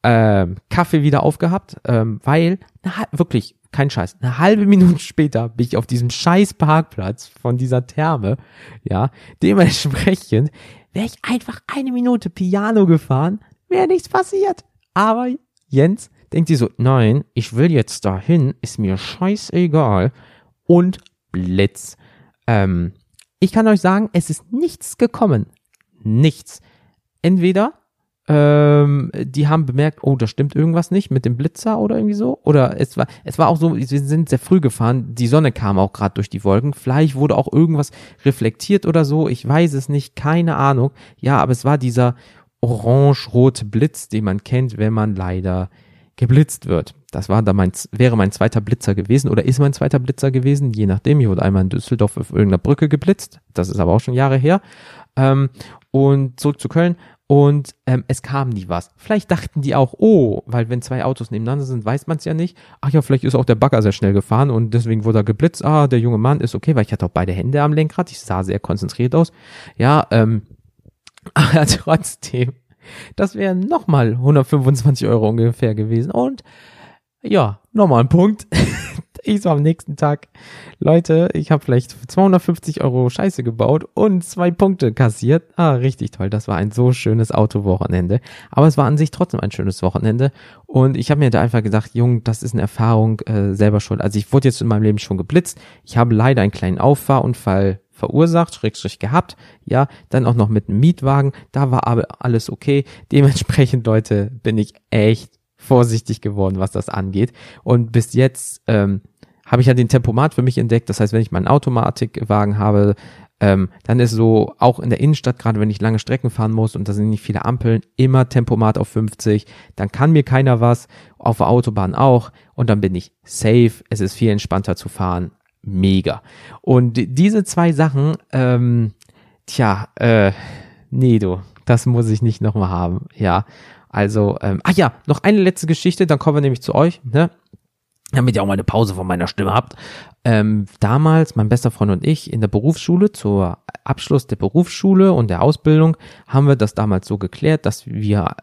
Ähm, Kaffee wieder aufgehabt, ähm, weil, na, wirklich, kein Scheiß, eine halbe Minute später bin ich auf diesem scheiß Parkplatz von dieser Therme, ja, dementsprechend wäre ich einfach eine Minute Piano gefahren, wäre nichts passiert. Aber Jens denkt sich so, nein, ich will jetzt dahin, ist mir scheißegal und Blitz. Ähm, ich kann euch sagen, es ist nichts gekommen. Nichts. Entweder ähm, die haben bemerkt, oh, da stimmt irgendwas nicht mit dem Blitzer oder irgendwie so. Oder es war, es war auch so, wir sind sehr früh gefahren, die Sonne kam auch gerade durch die Wolken. Vielleicht wurde auch irgendwas reflektiert oder so, ich weiß es nicht, keine Ahnung. Ja, aber es war dieser orange-rote Blitz, den man kennt, wenn man leider geblitzt wird. Das war da mein, wäre mein zweiter Blitzer gewesen oder ist mein zweiter Blitzer gewesen, je nachdem. Ich wurde einmal in Düsseldorf auf irgendeiner Brücke geblitzt. Das ist aber auch schon Jahre her. Ähm, und zurück zu Köln und ähm, es kam nie was. Vielleicht dachten die auch, oh, weil wenn zwei Autos nebeneinander sind, weiß man es ja nicht. Ach ja, vielleicht ist auch der Bagger sehr schnell gefahren und deswegen wurde er geblitzt. Ah, der junge Mann ist okay, weil ich hatte auch beide Hände am Lenkrad. Ich sah sehr konzentriert aus. Ja, ähm, *laughs* aber trotzdem, das wären nochmal 125 Euro ungefähr gewesen. Und ja, nochmal ein Punkt. *laughs* ich so am nächsten Tag, Leute, ich habe vielleicht 250 Euro Scheiße gebaut und zwei Punkte kassiert. Ah, richtig toll. Das war ein so schönes Autowochenende. Aber es war an sich trotzdem ein schönes Wochenende. Und ich habe mir da einfach gedacht, Jung, das ist eine Erfahrung äh, selber schuld. Also ich wurde jetzt in meinem Leben schon geblitzt. Ich habe leider einen kleinen Auffahrunfall verursacht, Schrägstrich gehabt, ja, dann auch noch mit einem Mietwagen, da war aber alles okay. Dementsprechend, Leute, bin ich echt vorsichtig geworden, was das angeht. Und bis jetzt ähm, habe ich ja den Tempomat für mich entdeckt. Das heißt, wenn ich meinen Automatikwagen habe, ähm, dann ist so auch in der Innenstadt, gerade wenn ich lange Strecken fahren muss und da sind nicht viele Ampeln, immer Tempomat auf 50. Dann kann mir keiner was, auf der Autobahn auch und dann bin ich safe. Es ist viel entspannter zu fahren. Mega. Und diese zwei Sachen, ähm, tja, äh, nee, du, das muss ich nicht nochmal haben. Ja, also, ähm, ah ja, noch eine letzte Geschichte, dann kommen wir nämlich zu euch, ne? Damit ihr auch mal eine Pause von meiner Stimme habt. Ähm, damals, mein bester Freund und ich, in der Berufsschule, zur Abschluss der Berufsschule und der Ausbildung, haben wir das damals so geklärt, dass wir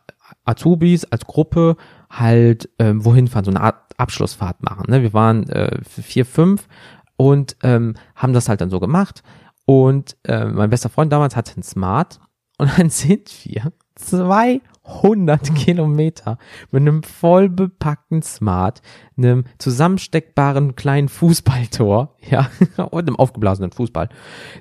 Azubis als Gruppe halt ähm, wohin fahren, so eine Art Abschlussfahrt machen. Ne? Wir waren äh, vier, fünf und ähm, haben das halt dann so gemacht. Und äh, mein bester Freund damals hatte einen Smart und dann *laughs* sind wir 200 Kilometer mit einem voll bepackten Smart, einem zusammensteckbaren kleinen Fußballtor, *laughs* ja, und einem aufgeblasenen Fußball,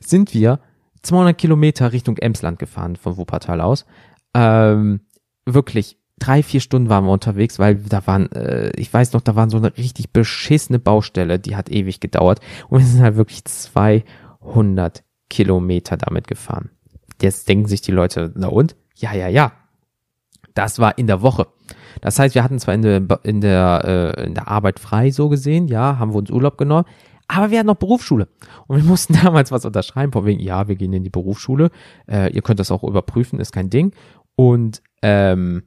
sind wir 200 Kilometer Richtung Emsland gefahren von Wuppertal aus. Ähm, wirklich drei, vier Stunden waren wir unterwegs, weil da waren, äh, ich weiß noch, da waren so eine richtig beschissene Baustelle, die hat ewig gedauert und wir sind halt wirklich 200 Kilometer damit gefahren. Jetzt denken sich die Leute, na und? Ja, ja, ja. Das war in der Woche. Das heißt, wir hatten zwar in der, in der, äh, in der Arbeit frei, so gesehen, ja, haben wir uns Urlaub genommen, aber wir hatten noch Berufsschule. Und wir *laughs* mussten damals was unterschreiben, von wegen, ja, wir gehen in die Berufsschule. Äh, ihr könnt das auch überprüfen, ist kein Ding. Und ähm,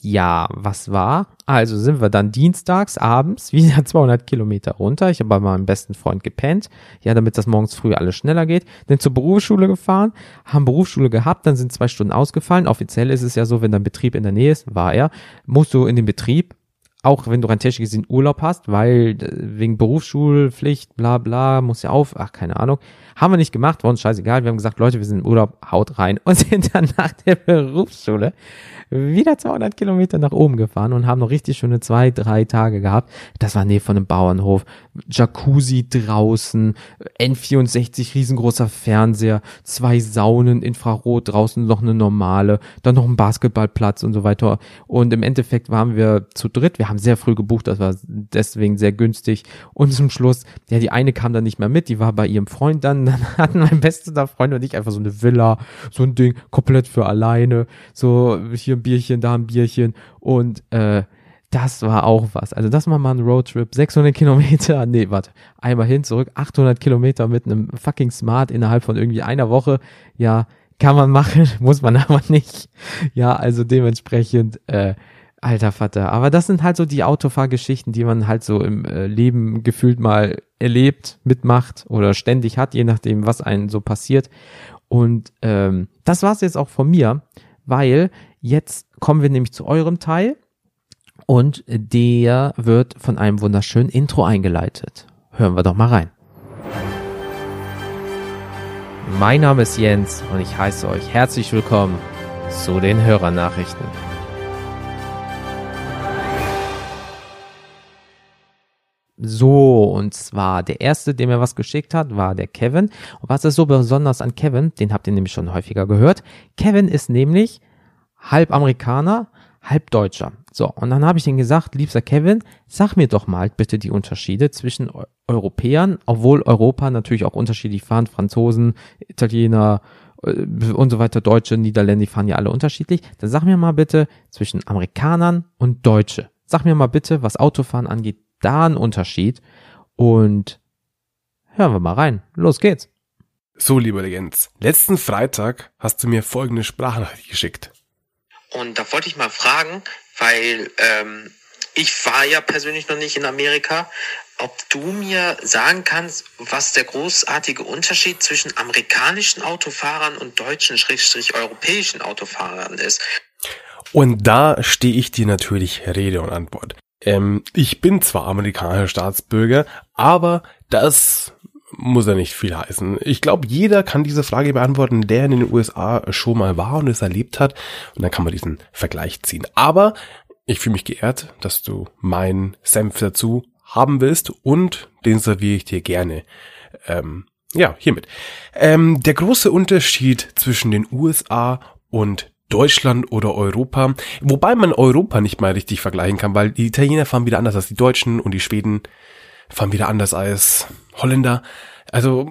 ja, was war? Also sind wir dann dienstags abends wieder *laughs* 200 Kilometer runter. Ich habe bei meinem besten Freund gepennt, ja, damit das morgens früh alles schneller geht. Dann zur Berufsschule gefahren, haben Berufsschule gehabt, dann sind zwei Stunden ausgefallen. Offiziell ist es ja so, wenn dein Betrieb in der Nähe ist, war er, musst du in den Betrieb auch wenn du rein technisch gesehen Urlaub hast, weil äh, wegen Berufsschulpflicht, bla bla, muss ja auf, ach, keine Ahnung. Haben wir nicht gemacht, war uns scheißegal. Wir haben gesagt, Leute, wir sind im Urlaub, haut rein und *laughs* sind dann nach der Berufsschule wieder 200 Kilometer nach oben gefahren und haben noch richtig schöne zwei, drei Tage gehabt. Das war nähe von einem Bauernhof. Jacuzzi draußen, N64 riesengroßer Fernseher, zwei Saunen, Infrarot draußen noch eine normale, dann noch ein Basketballplatz und so weiter. Und im Endeffekt waren wir zu dritt. Wir haben sehr früh gebucht, das war deswegen sehr günstig. Und zum Schluss, ja, die eine kam dann nicht mehr mit, die war bei ihrem Freund dann. *laughs* Dann hatten mein bester Freund und ich einfach so eine Villa, so ein Ding, komplett für alleine. So hier ein Bierchen, da ein Bierchen. Und äh, das war auch was. Also das war mal ein Roadtrip, 600 Kilometer, nee, warte, einmal hin, zurück, 800 Kilometer mit einem fucking Smart innerhalb von irgendwie einer Woche. Ja, kann man machen, *laughs* muss man aber nicht. Ja, also dementsprechend, äh, alter Vater. Aber das sind halt so die Autofahrgeschichten, die man halt so im äh, Leben gefühlt mal erlebt, mitmacht oder ständig hat, je nachdem, was einem so passiert. Und ähm, das war's jetzt auch von mir, weil jetzt kommen wir nämlich zu eurem Teil und der wird von einem wunderschönen Intro eingeleitet. Hören wir doch mal rein. Mein Name ist Jens und ich heiße euch herzlich willkommen zu den Hörernachrichten. So, und zwar der erste, der mir was geschickt hat, war der Kevin. Und was ist so besonders an Kevin? Den habt ihr nämlich schon häufiger gehört. Kevin ist nämlich halb Amerikaner, halb Deutscher. So, und dann habe ich ihm gesagt, liebster Kevin, sag mir doch mal bitte die Unterschiede zwischen Europäern, obwohl Europa natürlich auch unterschiedlich fahren, Franzosen, Italiener äh, und so weiter, Deutsche, Niederländer, die fahren ja alle unterschiedlich. Dann sag mir mal bitte zwischen Amerikanern und Deutsche. Sag mir mal bitte, was Autofahren angeht, da ein Unterschied. Und hören wir mal rein. Los geht's. So, lieber Jens, letzten Freitag hast du mir folgende Sprachnachricht geschickt. Und da wollte ich mal fragen, weil ähm, ich war ja persönlich noch nicht in Amerika, ob du mir sagen kannst, was der großartige Unterschied zwischen amerikanischen Autofahrern und deutschen, schrägstrich europäischen Autofahrern ist. Und da stehe ich dir natürlich Rede und Antwort. Ähm, ich bin zwar amerikanischer Staatsbürger, aber das muss ja nicht viel heißen. Ich glaube, jeder kann diese Frage beantworten, der in den USA schon mal war und es erlebt hat. Und dann kann man diesen Vergleich ziehen. Aber ich fühle mich geehrt, dass du meinen Senf dazu haben willst und den serviere ich dir gerne. Ähm, ja, hiermit. Ähm, der große Unterschied zwischen den USA und Deutschland oder Europa, wobei man Europa nicht mal richtig vergleichen kann, weil die Italiener fahren wieder anders als die Deutschen und die Schweden fahren wieder anders als Holländer. Also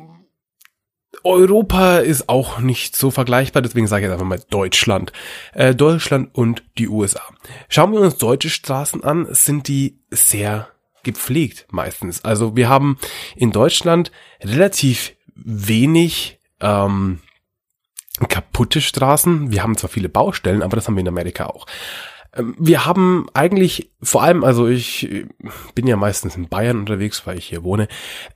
Europa ist auch nicht so vergleichbar, deswegen sage ich jetzt einfach mal Deutschland. Äh, Deutschland und die USA. Schauen wir uns deutsche Straßen an, sind die sehr gepflegt meistens. Also wir haben in Deutschland relativ wenig ähm, kaputte Straßen. Wir haben zwar viele Baustellen, aber das haben wir in Amerika auch. Ähm, wir haben eigentlich vor allem, also ich bin ja meistens in Bayern unterwegs, weil ich hier wohne,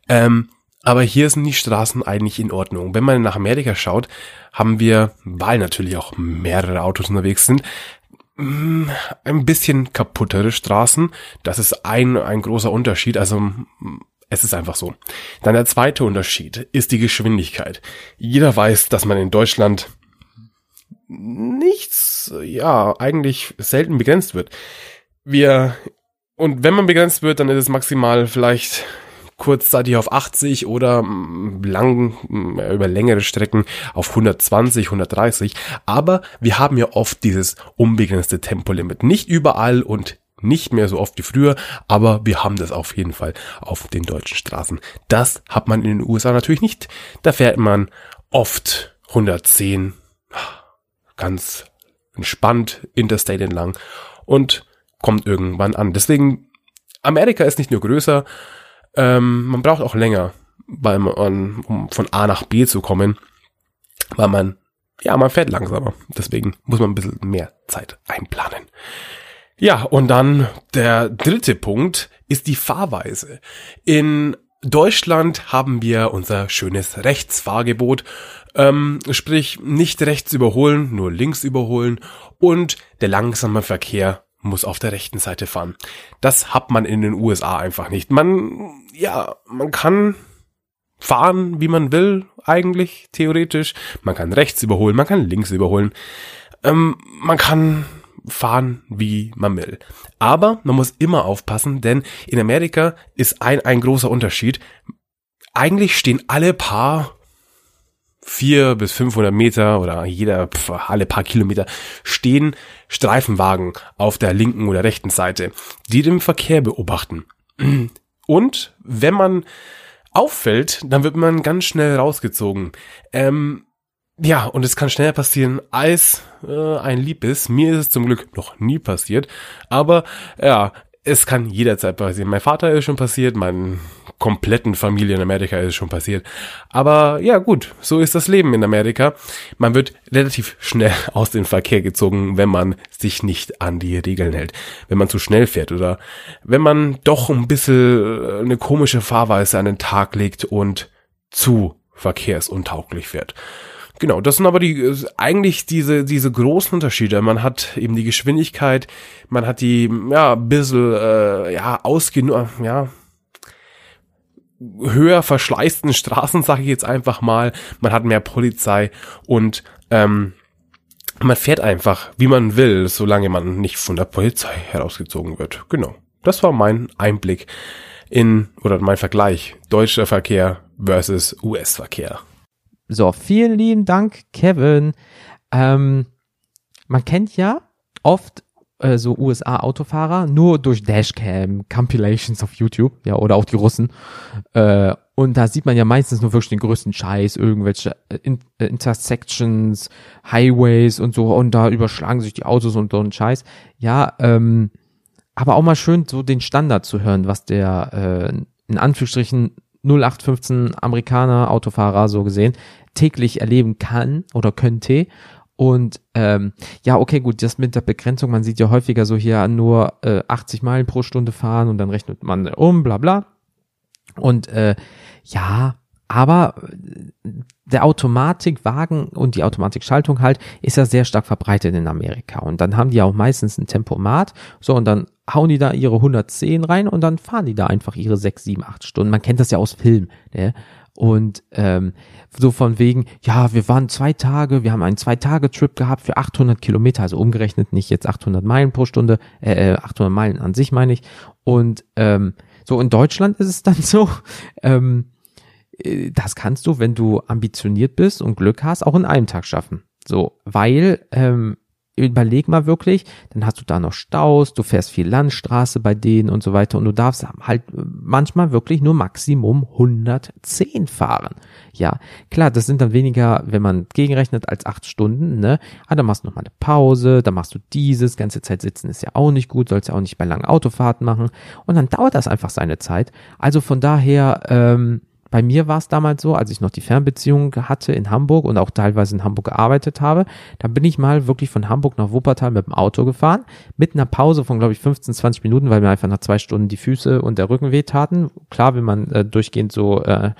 ähm, aber hier sind die Straßen eigentlich in Ordnung. Wenn man nach Amerika schaut, haben wir, weil natürlich auch mehrere Autos unterwegs sind, mm, ein bisschen kaputtere Straßen. Das ist ein, ein großer Unterschied. Also es ist einfach so. Dann der zweite Unterschied ist die Geschwindigkeit. Jeder weiß, dass man in Deutschland nichts, ja, eigentlich selten begrenzt wird. Wir, und wenn man begrenzt wird, dann ist es maximal vielleicht kurzzeitig auf 80 oder mm, lang, mm, über längere Strecken auf 120, 130. Aber wir haben ja oft dieses unbegrenzte Tempolimit. Nicht überall und nicht mehr so oft wie früher, aber wir haben das auf jeden Fall auf den deutschen Straßen. Das hat man in den USA natürlich nicht. Da fährt man oft 110, ganz entspannt Interstate entlang und kommt irgendwann an. Deswegen, Amerika ist nicht nur größer, ähm, man braucht auch länger, weil man, um von A nach B zu kommen, weil man, ja, man fährt langsamer. Deswegen muss man ein bisschen mehr Zeit einplanen. Ja, und dann der dritte Punkt ist die Fahrweise. In Deutschland haben wir unser schönes Rechtsfahrgebot, ähm, sprich nicht rechts überholen, nur links überholen und der langsame Verkehr muss auf der rechten Seite fahren. Das hat man in den USA einfach nicht. Man, ja, man kann fahren, wie man will, eigentlich, theoretisch. Man kann rechts überholen, man kann links überholen. Ähm, man kann fahren, wie man will. Aber man muss immer aufpassen, denn in Amerika ist ein, ein großer Unterschied. Eigentlich stehen alle paar vier bis 500 Meter oder jeder, pf, alle paar Kilometer stehen Streifenwagen auf der linken oder rechten Seite, die den Verkehr beobachten. Und wenn man auffällt, dann wird man ganz schnell rausgezogen. Ähm, ja, und es kann schneller passieren, als äh, ein Lieb ist. Mir ist es zum Glück noch nie passiert. Aber ja, es kann jederzeit passieren. Mein Vater ist schon passiert, mein kompletten Familie in Amerika ist schon passiert. Aber ja, gut, so ist das Leben in Amerika. Man wird relativ schnell *laughs* aus dem Verkehr gezogen, wenn man sich nicht an die Regeln hält. Wenn man zu schnell fährt oder wenn man doch ein bisschen äh, eine komische Fahrweise an den Tag legt und zu verkehrsuntauglich fährt. Genau, das sind aber die äh, eigentlich diese diese großen Unterschiede. Man hat eben die Geschwindigkeit, man hat die ja bisschen äh, ja ausgenu ja höher verschleißten Straßen, sage ich jetzt einfach mal. Man hat mehr Polizei und ähm, man fährt einfach, wie man will, solange man nicht von der Polizei herausgezogen wird. Genau. Das war mein Einblick in oder mein Vergleich deutscher Verkehr versus US-Verkehr. So, vielen lieben Dank, Kevin. Ähm, man kennt ja oft äh, so USA-Autofahrer nur durch Dashcam, Compilations auf YouTube, ja, oder auch die Russen. Äh, und da sieht man ja meistens nur wirklich den größten Scheiß, irgendwelche äh, In äh, Intersections, Highways und so, und da überschlagen sich die Autos und so ein Scheiß. Ja, ähm, aber auch mal schön so den Standard zu hören, was der äh, in Anführungsstrichen 0815 Amerikaner, Autofahrer so gesehen, täglich erleben kann oder könnte. Und ähm, ja, okay, gut, das mit der Begrenzung, man sieht ja häufiger so hier nur äh, 80 Meilen pro Stunde fahren und dann rechnet man um, bla bla. Und äh, ja, aber äh, der Automatikwagen und die Automatikschaltung halt ist ja sehr stark verbreitet in Amerika. Und dann haben die auch meistens ein Tempomat. So, und dann hauen die da ihre 110 rein und dann fahren die da einfach ihre 6, 7, 8 Stunden. Man kennt das ja aus Film. Ne? Und ähm, so von wegen, ja, wir waren zwei Tage, wir haben einen Zwei-Tage-Trip gehabt für 800 Kilometer, also umgerechnet nicht jetzt 800 Meilen pro Stunde, äh, 800 äh, Meilen an sich meine ich. Und ähm, so in Deutschland ist es dann *laughs* so, ähm, äh, das kannst du, wenn du ambitioniert bist und Glück hast, auch in einem Tag schaffen. So, weil ähm, überleg mal wirklich, dann hast du da noch Staus, du fährst viel Landstraße bei denen und so weiter und du darfst halt manchmal wirklich nur Maximum 110 fahren. Ja, klar, das sind dann weniger, wenn man gegenrechnet, als acht Stunden, ne? Ah, dann machst du nochmal eine Pause, dann machst du dieses, ganze Zeit sitzen ist ja auch nicht gut, sollst ja auch nicht bei langen Autofahrten machen und dann dauert das einfach seine Zeit. Also von daher, ähm, bei mir war es damals so, als ich noch die Fernbeziehung hatte in Hamburg und auch teilweise in Hamburg gearbeitet habe, da bin ich mal wirklich von Hamburg nach Wuppertal mit dem Auto gefahren, mit einer Pause von, glaube ich, 15, 20 Minuten, weil mir einfach nach zwei Stunden die Füße und der Rücken weh taten. Klar, wenn man äh, durchgehend so äh,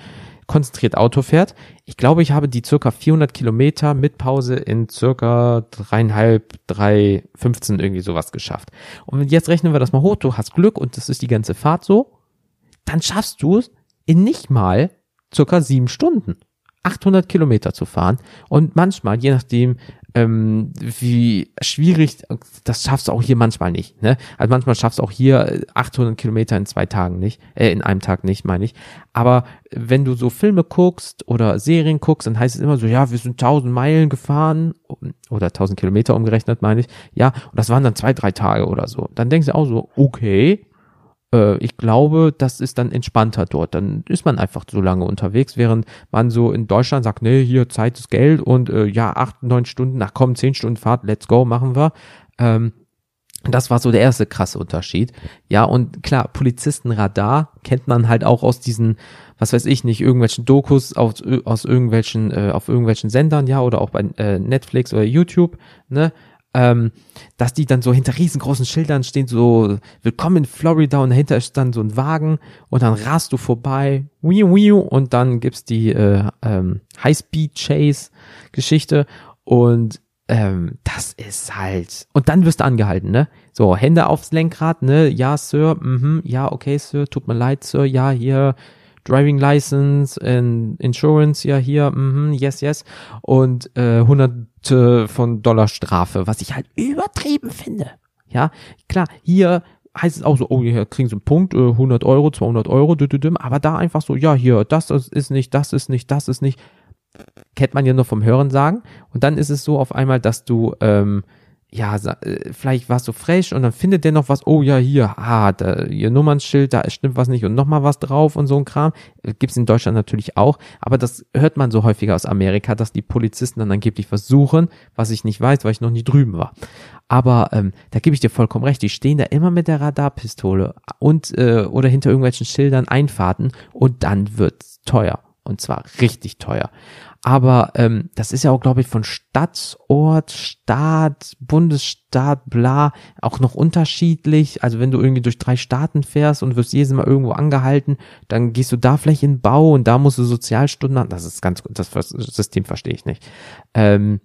konzentriert Auto fährt. Ich glaube, ich habe die circa 400 Kilometer mit Pause in circa dreieinhalb, drei, 15 irgendwie sowas geschafft. Und jetzt rechnen wir das mal hoch. Du hast Glück und das ist die ganze Fahrt so. Dann schaffst du es in nicht mal circa sieben Stunden 800 Kilometer zu fahren und manchmal, je nachdem, ähm, wie schwierig, das schaffst du auch hier manchmal nicht. Ne? Also manchmal schaffst du auch hier 800 Kilometer in zwei Tagen nicht, äh, in einem Tag nicht, meine ich. Aber wenn du so Filme guckst oder Serien guckst, dann heißt es immer so, ja, wir sind 1000 Meilen gefahren oder 1000 Kilometer umgerechnet, meine ich. Ja, und das waren dann zwei, drei Tage oder so. Dann denkst du auch so, okay, äh, ich glaube, das ist dann entspannter dort. Dann ist man einfach so lange unterwegs, während man so in Deutschland sagt, nee, hier Zeit ist Geld und äh, ja, acht, neun Stunden, nach komm, zehn Stunden Fahrt, let's go, machen wir. Ähm, das war so der erste krasse Unterschied. Ja, und klar, Polizistenradar kennt man halt auch aus diesen, was weiß ich nicht, irgendwelchen Dokus aus, aus irgendwelchen, äh, auf irgendwelchen Sendern, ja, oder auch bei äh, Netflix oder YouTube, ne? Ähm, dass die dann so hinter riesengroßen Schildern stehen, so Willkommen in Florida und dahinter ist dann so ein Wagen und dann rast du vorbei, wiu, wiu, und dann gibt's die äh, ähm, High-Speed-Chase-Geschichte und ähm, das ist halt. Und dann wirst du angehalten, ne? So, Hände aufs Lenkrad, ne? Ja, Sir, mhm, ja, okay, Sir, tut mir leid, Sir, ja, hier, Driving License, in Insurance, ja, hier, mhm, yes, yes. Und äh, hunderte von Dollar Strafe, was ich halt übertrieben finde. Ja, klar, hier heißt es auch so, oh, hier kriegen sie einen Punkt, 100 äh, Euro, 200 Euro, aber da einfach so, ja, hier, das ist nicht, das ist nicht, das ist nicht kennt man ja nur vom Hören sagen. Und dann ist es so auf einmal, dass du, ähm, ja, äh, vielleicht warst du fresh und dann findet der noch was, oh ja, hier, ah, da, ihr Nummernschild, da stimmt was nicht und nochmal was drauf und so ein Kram. Äh, gibt's in Deutschland natürlich auch, aber das hört man so häufiger aus Amerika, dass die Polizisten dann angeblich versuchen, was ich nicht weiß, weil ich noch nie drüben war. Aber ähm, da gebe ich dir vollkommen recht, die stehen da immer mit der Radarpistole und äh, oder hinter irgendwelchen Schildern Einfahrten und dann wird's teuer. Und zwar richtig teuer. Aber ähm, das ist ja auch, glaube ich, von Stadt, Ort, Staat, Bundesstaat, bla, auch noch unterschiedlich. Also wenn du irgendwie durch drei Staaten fährst und wirst jedes Mal irgendwo angehalten, dann gehst du da vielleicht in Bau und da musst du Sozialstunden haben. Das ist ganz, das System verstehe ich nicht. Ähm,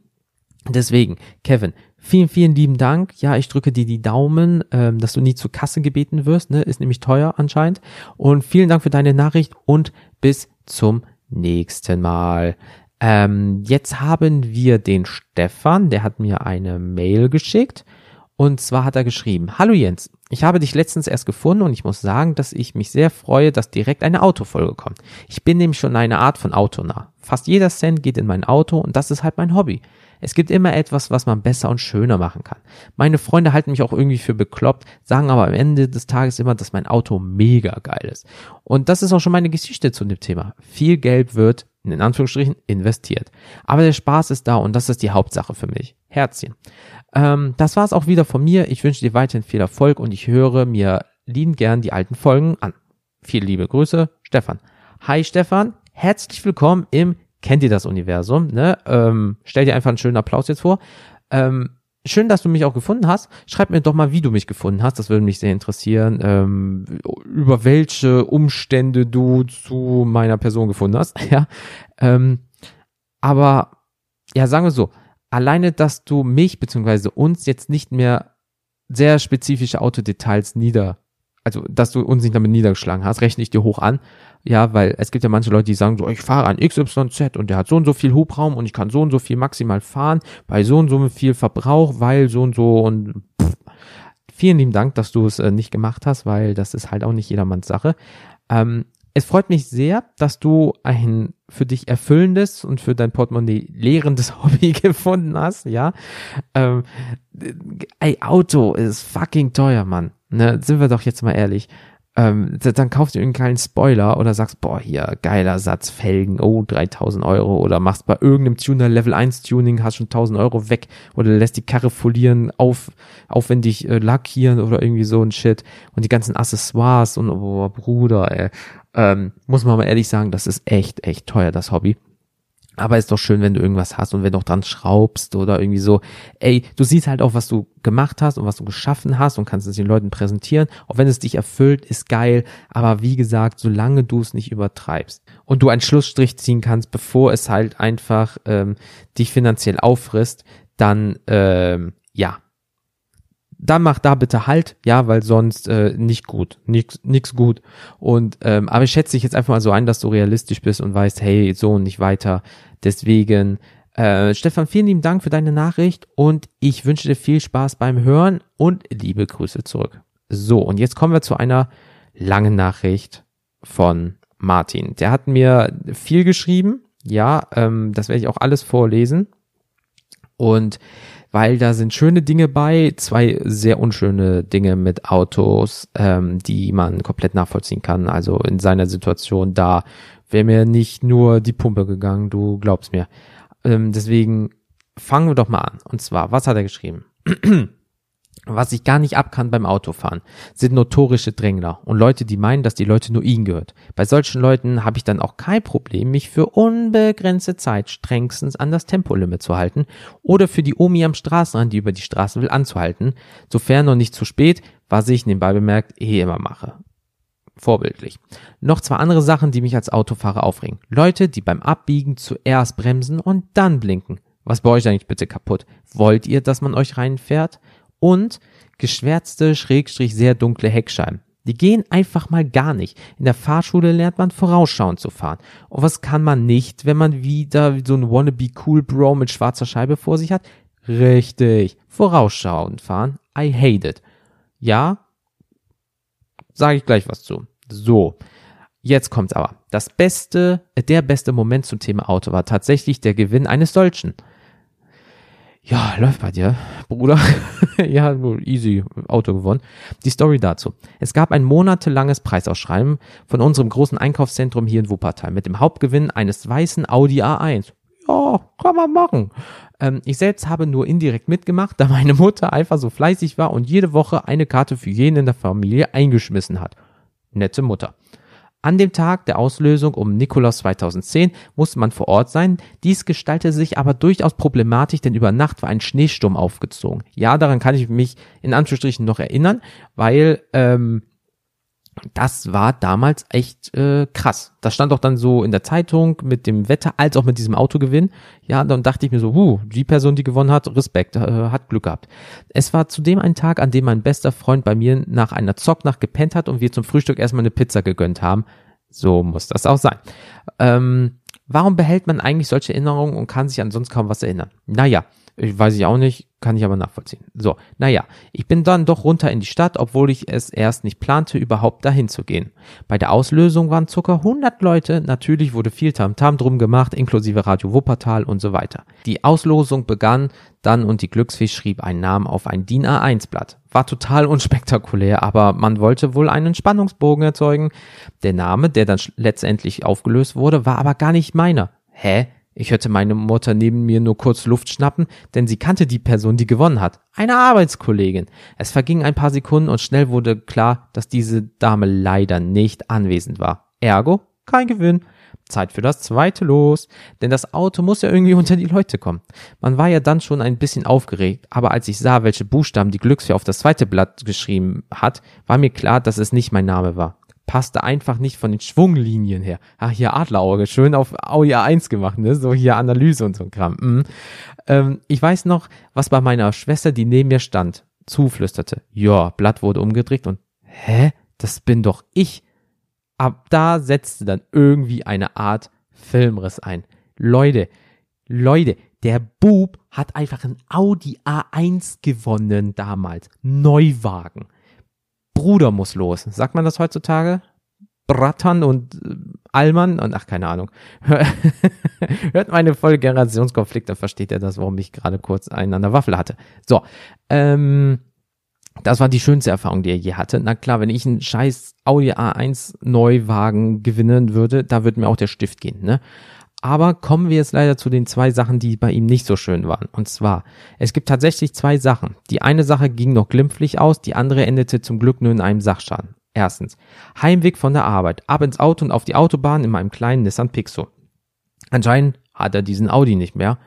deswegen, Kevin, Vielen, vielen lieben Dank. Ja, ich drücke dir die Daumen, ähm, dass du nie zur Kasse gebeten wirst. Ne? Ist nämlich teuer anscheinend. Und vielen Dank für deine Nachricht und bis zum nächsten Mal. Ähm, jetzt haben wir den Stefan, der hat mir eine Mail geschickt. Und zwar hat er geschrieben, Hallo Jens, ich habe dich letztens erst gefunden und ich muss sagen, dass ich mich sehr freue, dass direkt eine Autofolge kommt. Ich bin nämlich schon eine Art von Autonah. Fast jeder Cent geht in mein Auto und das ist halt mein Hobby. Es gibt immer etwas, was man besser und schöner machen kann. Meine Freunde halten mich auch irgendwie für bekloppt, sagen aber am Ende des Tages immer, dass mein Auto mega geil ist. Und das ist auch schon meine Geschichte zu dem Thema. Viel Geld wird, in Anführungsstrichen, investiert. Aber der Spaß ist da und das ist die Hauptsache für mich. Herzchen. Ähm, das war's auch wieder von mir. Ich wünsche dir weiterhin viel Erfolg und ich höre mir lieben gern die alten Folgen an. Viele liebe Grüße, Stefan. Hi Stefan, herzlich willkommen im kennt ihr das Universum, ne? Ähm, stell dir einfach einen schönen Applaus jetzt vor. Ähm, schön, dass du mich auch gefunden hast. Schreib mir doch mal, wie du mich gefunden hast. Das würde mich sehr interessieren. Ähm, über welche Umstände du zu meiner Person gefunden hast. *laughs* Ja. Ähm, aber ja, sagen wir so, alleine, dass du mich beziehungsweise uns jetzt nicht mehr sehr spezifische Autodetails nieder, also dass du uns nicht damit niedergeschlagen hast, rechne ich dir hoch an. Ja, weil es gibt ja manche Leute, die sagen so, ich fahre an XYZ und der hat so und so viel Hubraum und ich kann so und so viel maximal fahren, bei so und so viel Verbrauch, weil so und so und pff. vielen lieben Dank, dass du es äh, nicht gemacht hast, weil das ist halt auch nicht jedermanns Sache. Ähm, es freut mich sehr, dass du ein für dich erfüllendes und für dein Portemonnaie lehrendes *laughs* Hobby gefunden hast, ja. Ähm, ey, Auto ist fucking teuer, Mann. Ne, sind wir doch jetzt mal ehrlich ähm, dann kaufst du irgendeinen kleinen Spoiler oder sagst, boah, hier, geiler Satz, Felgen, oh, 3000 Euro. Oder machst bei irgendeinem Tuner Level 1 Tuning, hast schon 1000 Euro weg. Oder lässt die Karre folieren, auf, aufwendig äh, lackieren oder irgendwie so ein Shit. Und die ganzen Accessoires und, oh, Bruder, ey, ähm, muss man mal ehrlich sagen, das ist echt, echt teuer, das Hobby. Aber ist doch schön, wenn du irgendwas hast und wenn du auch dran schraubst oder irgendwie so. Ey, du siehst halt auch, was du gemacht hast und was du geschaffen hast und kannst es den Leuten präsentieren. Auch wenn es dich erfüllt, ist geil. Aber wie gesagt, solange du es nicht übertreibst und du einen Schlussstrich ziehen kannst, bevor es halt einfach ähm, dich finanziell auffrisst, dann ähm, ja, dann mach da bitte halt, ja, weil sonst äh, nicht gut, nix, nix gut. Und ähm, aber ich schätze dich jetzt einfach mal so ein, dass du realistisch bist und weißt, hey, so und nicht weiter. Deswegen, äh, Stefan, vielen lieben Dank für deine Nachricht und ich wünsche dir viel Spaß beim Hören und liebe Grüße zurück. So, und jetzt kommen wir zu einer langen Nachricht von Martin. Der hat mir viel geschrieben, ja, ähm, das werde ich auch alles vorlesen. Und weil da sind schöne Dinge bei, zwei sehr unschöne Dinge mit Autos, ähm, die man komplett nachvollziehen kann. Also in seiner Situation da wäre mir nicht nur die Pumpe gegangen, du glaubst mir. Ähm, deswegen fangen wir doch mal an. Und zwar, was hat er geschrieben? *clears throat* Was ich gar nicht ab kann beim Autofahren, sind notorische Drängler und Leute, die meinen, dass die Leute nur ihnen gehört. Bei solchen Leuten habe ich dann auch kein Problem, mich für unbegrenzte Zeit strengstens an das Tempolimit zu halten oder für die Omi am Straßenrand, die über die Straße will, anzuhalten, sofern noch nicht zu spät, was ich nebenbei bemerkt eh immer mache. Vorbildlich. Noch zwei andere Sachen, die mich als Autofahrer aufregen. Leute, die beim Abbiegen zuerst bremsen und dann blinken. Was bei euch eigentlich bitte kaputt? Wollt ihr, dass man euch reinfährt? Und geschwärzte, schrägstrich sehr dunkle Heckscheiben. Die gehen einfach mal gar nicht. In der Fahrschule lernt man vorausschauend zu fahren. Und was kann man nicht, wenn man wieder so ein wannabe cool Bro mit schwarzer Scheibe vor sich hat? Richtig, vorausschauend fahren. I hate it. Ja, sage ich gleich was zu. So, jetzt kommt's aber. Das beste, äh, der beste Moment zum Thema Auto war tatsächlich der Gewinn eines solchen. Ja, läuft bei dir, Bruder. *laughs* ja, easy Auto gewonnen. Die Story dazu. Es gab ein monatelanges Preisausschreiben von unserem großen Einkaufszentrum hier in Wuppertal mit dem Hauptgewinn eines weißen Audi A1. Ja, kann man machen. Ähm, ich selbst habe nur indirekt mitgemacht, *laughs* da meine Mutter einfach so fleißig war und jede Woche eine Karte für jeden in der Familie eingeschmissen hat. Nette Mutter. An dem Tag der Auslösung um Nikolaus 2010 musste man vor Ort sein. Dies gestaltete sich aber durchaus problematisch, denn über Nacht war ein Schneesturm aufgezogen. Ja, daran kann ich mich in Anführungsstrichen noch erinnern, weil ähm, das war damals echt äh, krass. Das stand auch dann so in der Zeitung mit dem Wetter als auch mit diesem Autogewinn. Ja, dann dachte ich mir so, huh, die Person, die gewonnen hat, Respekt, äh, hat Glück gehabt. Es war zudem ein Tag, an dem mein bester Freund bei mir nach einer Zocknacht gepennt hat und wir zum Frühstück erstmal eine Pizza gegönnt haben. So muss das auch sein. Ähm, warum behält man eigentlich solche Erinnerungen und kann sich an sonst kaum was erinnern? Naja, ich weiß ich auch nicht, kann ich aber nachvollziehen. So, naja, ich bin dann doch runter in die Stadt, obwohl ich es erst nicht plante, überhaupt dahin zu gehen. Bei der Auslösung waren circa 100 Leute, natürlich wurde viel Tamtam -Tam drum gemacht, inklusive Radio Wuppertal und so weiter. Die Auslosung begann dann und die Glücksfee schrieb einen Namen auf ein DIN A1-Blatt. War total unspektakulär, aber man wollte wohl einen Spannungsbogen erzeugen. Der Name, der dann letztendlich aufgelöst wurde, war aber gar nicht meiner. Hä? Ich hörte meine Mutter neben mir nur kurz Luft schnappen, denn sie kannte die Person, die gewonnen hat. Eine Arbeitskollegin. Es vergingen ein paar Sekunden und schnell wurde klar, dass diese Dame leider nicht anwesend war. Ergo, kein Gewinn. Zeit für das zweite los, denn das Auto muss ja irgendwie unter die Leute kommen. Man war ja dann schon ein bisschen aufgeregt, aber als ich sah, welche Buchstaben die Glücksfee auf das zweite Blatt geschrieben hat, war mir klar, dass es nicht mein Name war passte einfach nicht von den Schwunglinien her. Ach, hier Adlerauge, schön auf Audi A1 gemacht, ne? So hier Analyse und so ein Kram. Mhm. Ähm, ich weiß noch, was bei meiner Schwester, die neben mir stand, zuflüsterte. Ja, Blatt wurde umgedreht und, hä? Das bin doch ich. Ab da setzte dann irgendwie eine Art Filmriss ein. Leute, Leute, der Bub hat einfach ein Audi A1 gewonnen damals. Neuwagen. Bruder muss los. Sagt man das heutzutage? Brattern und äh, Allmann und ach, keine Ahnung. *laughs* Hört meine Folge Generationskonflikt, dann versteht er das, warum ich gerade kurz einen an der Waffel hatte. So, ähm, das war die schönste Erfahrung, die er je hatte. Na klar, wenn ich einen scheiß Audi A1 Neuwagen gewinnen würde, da würde mir auch der Stift gehen, ne? Aber kommen wir jetzt leider zu den zwei Sachen, die bei ihm nicht so schön waren. Und zwar, es gibt tatsächlich zwei Sachen. Die eine Sache ging noch glimpflich aus, die andere endete zum Glück nur in einem Sachschaden. Erstens, Heimweg von der Arbeit, ab ins Auto und auf die Autobahn in meinem kleinen Nissan Pixo. Anscheinend hat er diesen Audi nicht mehr.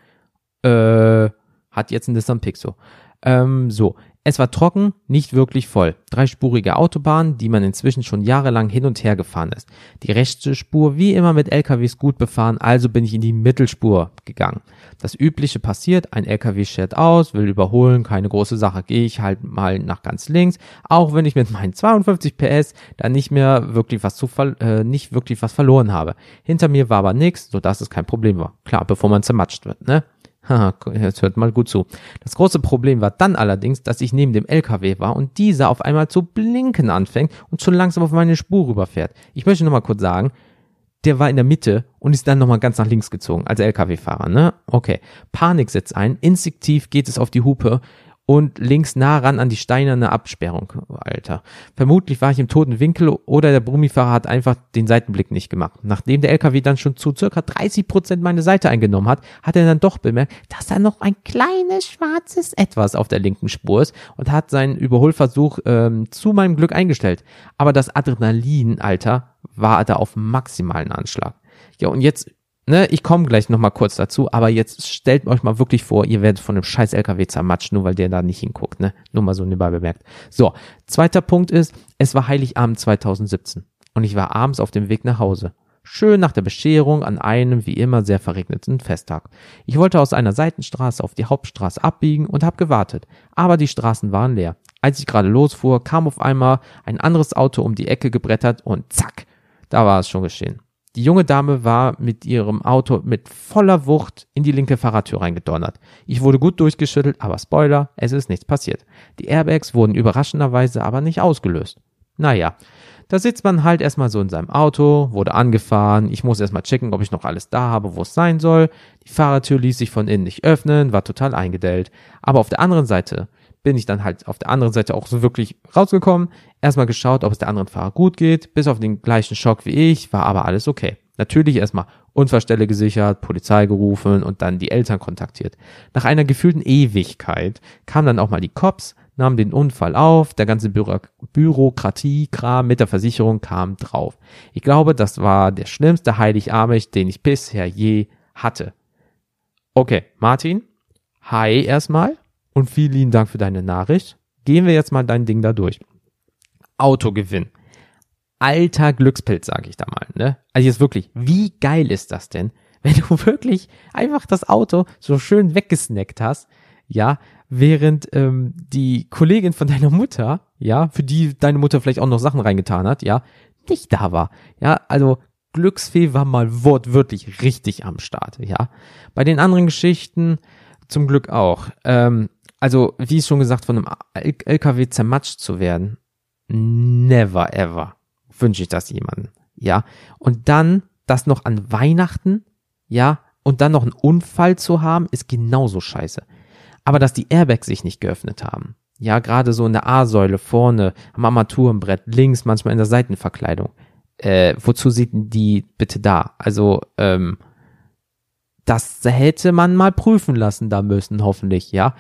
Äh, hat jetzt einen Nissan Pixo. Ähm, so, es war trocken, nicht wirklich voll. Dreispurige Autobahn, die man inzwischen schon jahrelang hin und her gefahren ist. Die rechte Spur wie immer mit LKWs gut befahren, also bin ich in die Mittelspur gegangen. Das übliche passiert, ein LKW schert aus, will überholen, keine große Sache, gehe ich halt mal nach ganz links, auch wenn ich mit meinen 52 PS da nicht mehr wirklich was zu äh, nicht wirklich was verloren habe. Hinter mir war aber nichts, sodass es kein Problem war. Klar, bevor man zermatscht wird, ne? Haha, jetzt hört mal gut zu. Das große Problem war dann allerdings, dass ich neben dem LKW war und dieser auf einmal zu blinken anfängt und schon langsam auf meine Spur rüberfährt. Ich möchte nochmal kurz sagen, der war in der Mitte und ist dann nochmal ganz nach links gezogen, als LKW-Fahrer, ne? Okay. Panik setzt ein, instinktiv geht es auf die Hupe und links nah ran an die steinerne Absperrung, Alter. Vermutlich war ich im toten Winkel oder der Brummifahrer hat einfach den Seitenblick nicht gemacht. Nachdem der LKW dann schon zu circa 30 Prozent meine Seite eingenommen hat, hat er dann doch bemerkt, dass da noch ein kleines schwarzes Etwas auf der linken Spur ist und hat seinen Überholversuch ähm, zu meinem Glück eingestellt. Aber das Adrenalin, Alter, war da auf maximalen Anschlag. Ja, und jetzt ne, ich komme gleich nochmal kurz dazu, aber jetzt stellt euch mal wirklich vor, ihr werdet von einem scheiß LKW zermatscht, nur weil der da nicht hinguckt, ne? Nur mal so nebenbei bemerkt. So, zweiter Punkt ist, es war Heiligabend 2017 und ich war abends auf dem Weg nach Hause. Schön nach der Bescherung an einem wie immer sehr verregneten Festtag. Ich wollte aus einer Seitenstraße auf die Hauptstraße abbiegen und habe gewartet, aber die Straßen waren leer. Als ich gerade losfuhr, kam auf einmal ein anderes Auto um die Ecke gebrettert und zack, da war es schon geschehen. Die junge Dame war mit ihrem Auto mit voller Wucht in die linke Fahrradtür reingedonnert. Ich wurde gut durchgeschüttelt, aber Spoiler, es ist nichts passiert. Die Airbags wurden überraschenderweise aber nicht ausgelöst. Naja, da sitzt man halt erstmal so in seinem Auto, wurde angefahren, ich muss erstmal checken, ob ich noch alles da habe, wo es sein soll. Die Fahrradtür ließ sich von innen nicht öffnen, war total eingedellt. Aber auf der anderen Seite bin ich dann halt auf der anderen Seite auch so wirklich rausgekommen. Erstmal geschaut, ob es der anderen Fahrer gut geht. Bis auf den gleichen Schock wie ich, war aber alles okay. Natürlich erstmal Unfallstelle gesichert, Polizei gerufen und dann die Eltern kontaktiert. Nach einer gefühlten Ewigkeit kamen dann auch mal die Cops, nahmen den Unfall auf, der ganze Büro Bürokratiekram mit der Versicherung kam drauf. Ich glaube, das war der schlimmste Heiligabend, den ich bisher je hatte. Okay, Martin, hi erstmal und vielen lieben Dank für deine Nachricht. Gehen wir jetzt mal dein Ding da durch. Autogewinn. Alter Glückspilz, sage ich da mal. Ne? Also jetzt wirklich, wie geil ist das denn, *laughs* wenn du wirklich einfach das Auto so schön weggesnackt hast, ja, während ähm, die Kollegin von deiner Mutter, ja, für die deine Mutter vielleicht auch noch Sachen reingetan hat, ja, nicht da war. Ja, also Glücksfee war mal wortwörtlich richtig am Start, ja. Bei den anderen Geschichten zum Glück auch. Ähm, also wie schon gesagt, von einem LKW zermatscht zu werden, never ever wünsche ich das jemandem. Ja. Und dann das noch an Weihnachten, ja, und dann noch einen Unfall zu haben, ist genauso scheiße. Aber dass die Airbags sich nicht geöffnet haben, ja, gerade so in der A-Säule vorne, am Armaturenbrett, links, manchmal in der Seitenverkleidung, äh, wozu sieht die bitte da? Also, ähm, das hätte man mal prüfen lassen da müssen, hoffentlich, ja.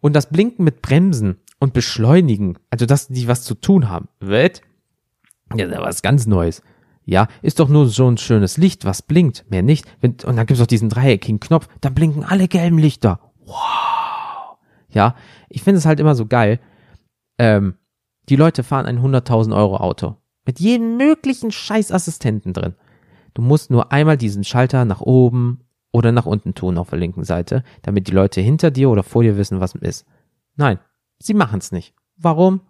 Und das Blinken mit Bremsen und Beschleunigen, also dass die was zu tun haben, wird, ja, was ganz Neues. Ja, ist doch nur so ein schönes Licht, was blinkt, mehr nicht. Und dann gibt's auch diesen dreieckigen Knopf, da blinken alle gelben Lichter. Wow. Ja, ich finde es halt immer so geil. Ähm, die Leute fahren ein 100.000 Euro Auto. Mit jedem möglichen Scheißassistenten drin. Du musst nur einmal diesen Schalter nach oben oder nach unten tun auf der linken Seite, damit die Leute hinter dir oder vor dir wissen, was ist. Nein, sie machen es nicht. Warum?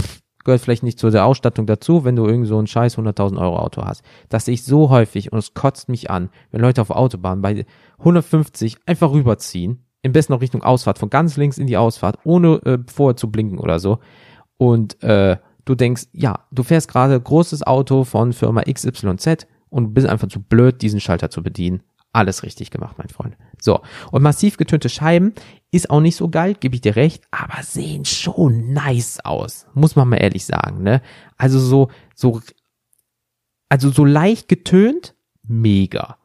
Pff, gehört vielleicht nicht zu der Ausstattung dazu, wenn du irgend so ein scheiß 100.000 Euro Auto hast. Das sehe ich so häufig und es kotzt mich an, wenn Leute auf Autobahn bei 150 einfach rüberziehen, im besten noch Richtung Ausfahrt, von ganz links in die Ausfahrt, ohne äh, vorher zu blinken oder so. Und äh, du denkst, ja, du fährst gerade großes Auto von Firma XYZ und bist einfach zu blöd, diesen Schalter zu bedienen. Alles richtig gemacht, mein Freund. So. Und massiv getönte Scheiben ist auch nicht so geil, gebe ich dir recht, aber sehen schon nice aus. Muss man mal ehrlich sagen, ne? Also so, so, also so leicht getönt, mega.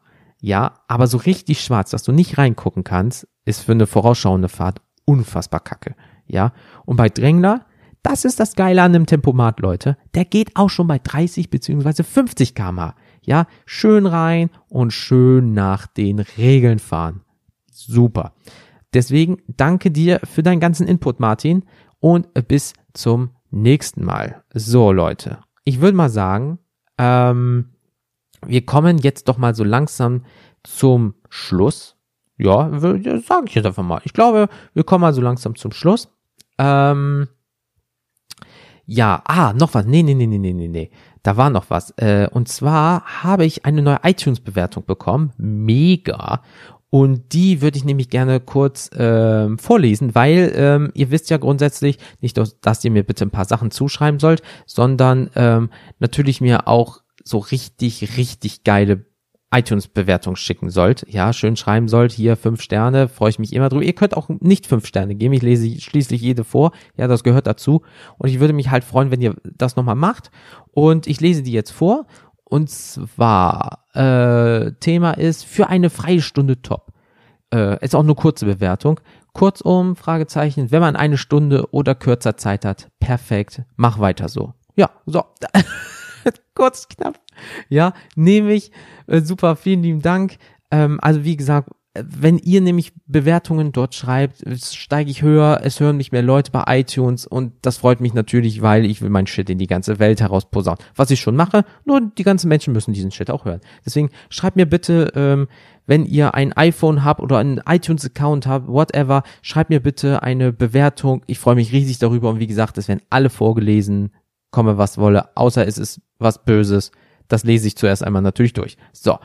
Ja, aber so richtig schwarz, dass du nicht reingucken kannst, ist für eine vorausschauende Fahrt unfassbar kacke. Ja. Und bei Drängler, das ist das Geile an einem Tempomat, Leute. Der geht auch schon bei 30 beziehungsweise 50 km/h. Ja, schön rein und schön nach den Regeln fahren. Super. Deswegen danke dir für deinen ganzen Input, Martin, und bis zum nächsten Mal. So, Leute, ich würde mal sagen, ähm, wir kommen jetzt doch mal so langsam zum Schluss. Ja, sage ich jetzt einfach mal. Ich glaube, wir kommen mal so langsam zum Schluss. Ähm, ja, ah, noch was. Nee, nee, nee, nee, nee, nee, nee. Da war noch was. Äh, und zwar habe ich eine neue iTunes-Bewertung bekommen. Mega. Und die würde ich nämlich gerne kurz ähm, vorlesen, weil ähm, ihr wisst ja grundsätzlich nicht, dass ihr mir bitte ein paar Sachen zuschreiben sollt, sondern ähm, natürlich mir auch so richtig, richtig geile iTunes-Bewertung schicken sollt. Ja, schön schreiben sollt. Hier fünf Sterne, freue ich mich immer drüber. Ihr könnt auch nicht fünf Sterne geben. Ich lese schließlich jede vor. Ja, das gehört dazu. Und ich würde mich halt freuen, wenn ihr das nochmal macht. Und ich lese die jetzt vor. Und zwar, äh, Thema ist für eine freie Stunde top. Äh, ist auch nur kurze Bewertung. Kurzum, Fragezeichen, wenn man eine Stunde oder kürzer Zeit hat, perfekt, mach weiter so. Ja, so. *laughs* *laughs* Kurz, knapp. Ja, nehme ich. Äh, super, vielen lieben Dank. Ähm, also wie gesagt, wenn ihr nämlich Bewertungen dort schreibt, steige ich höher, es hören mich mehr Leute bei iTunes und das freut mich natürlich, weil ich will mein Shit in die ganze Welt herausposaunen. Was ich schon mache, nur die ganzen Menschen müssen diesen Shit auch hören. Deswegen schreibt mir bitte, ähm, wenn ihr ein iPhone habt oder einen iTunes-Account habt, whatever, schreibt mir bitte eine Bewertung. Ich freue mich riesig darüber und wie gesagt, es werden alle vorgelesen, komme was wolle, außer es ist was Böses. Das lese ich zuerst einmal natürlich durch. So,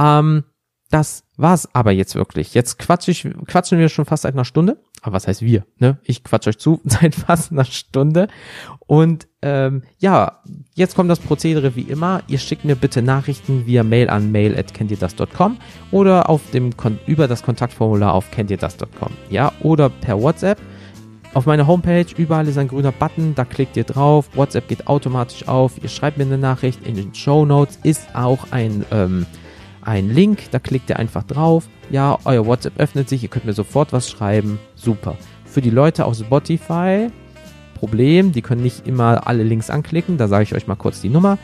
ähm, das war's aber jetzt wirklich. Jetzt quatsch ich, quatschen wir schon fast seit einer Stunde. Aber was heißt wir? Ne? Ich quatsch euch zu *laughs* seit fast einer Stunde. Und ähm, ja, jetzt kommt das Prozedere wie immer. Ihr schickt mir bitte Nachrichten via Mail an mail@kenntierdas.com oder auf dem über das Kontaktformular auf kenntierdas.com. Ja, oder per WhatsApp. Auf meiner Homepage überall ist ein grüner Button, da klickt ihr drauf. WhatsApp geht automatisch auf. Ihr schreibt mir eine Nachricht. In den Show Notes ist auch ein ähm, einen Link, da klickt ihr einfach drauf. Ja, euer WhatsApp öffnet sich, ihr könnt mir sofort was schreiben. Super. Für die Leute aus Spotify, Problem, die können nicht immer alle Links anklicken. Da sage ich euch mal kurz die Nummer.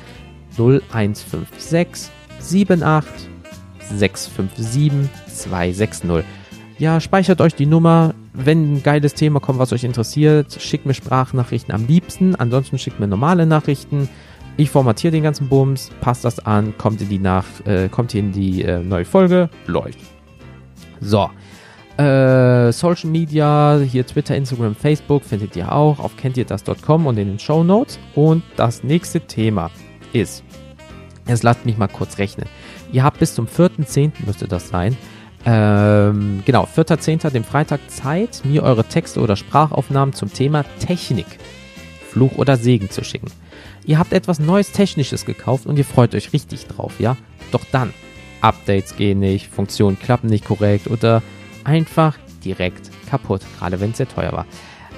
0156 78 657 260. Ja, speichert euch die Nummer. Wenn ein geiles Thema kommt, was euch interessiert, schickt mir Sprachnachrichten am liebsten. Ansonsten schickt mir normale Nachrichten. Ich formatiere den ganzen Bums, passt das an, kommt in die nach, äh, kommt in die äh, neue Folge, läuft. So. Äh, Social Media, hier Twitter, Instagram, Facebook findet ihr auch auf kenntierdas.com und in den Show Notes. Und das nächste Thema ist, jetzt lasst mich mal kurz rechnen. Ihr habt bis zum 4.10. müsste das sein. Ähm, genau, 4.10. dem Freitag Zeit, mir eure Texte oder Sprachaufnahmen zum Thema Technik, Fluch oder Segen zu schicken. Ihr habt etwas Neues Technisches gekauft und ihr freut euch richtig drauf, ja? Doch dann, Updates gehen nicht, Funktionen klappen nicht korrekt oder einfach direkt kaputt, gerade wenn es sehr teuer war.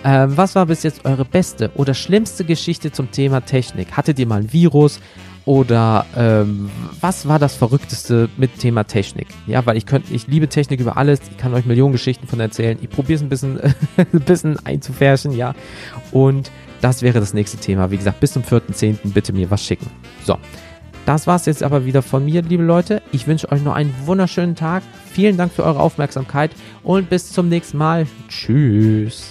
Ähm, was war bis jetzt eure beste oder schlimmste Geschichte zum Thema Technik? Hattet ihr mal ein Virus? Oder ähm, was war das Verrückteste mit Thema Technik? Ja, weil ich könnte, ich liebe Technik über alles, ich kann euch Millionen Geschichten von erzählen. Ich probiere es ein bisschen, *laughs* ein bisschen einzufärschen, ja. Und das wäre das nächste Thema. Wie gesagt, bis zum 4.10. bitte mir was schicken. So. Das war's jetzt aber wieder von mir, liebe Leute. Ich wünsche euch noch einen wunderschönen Tag. Vielen Dank für eure Aufmerksamkeit und bis zum nächsten Mal. Tschüss.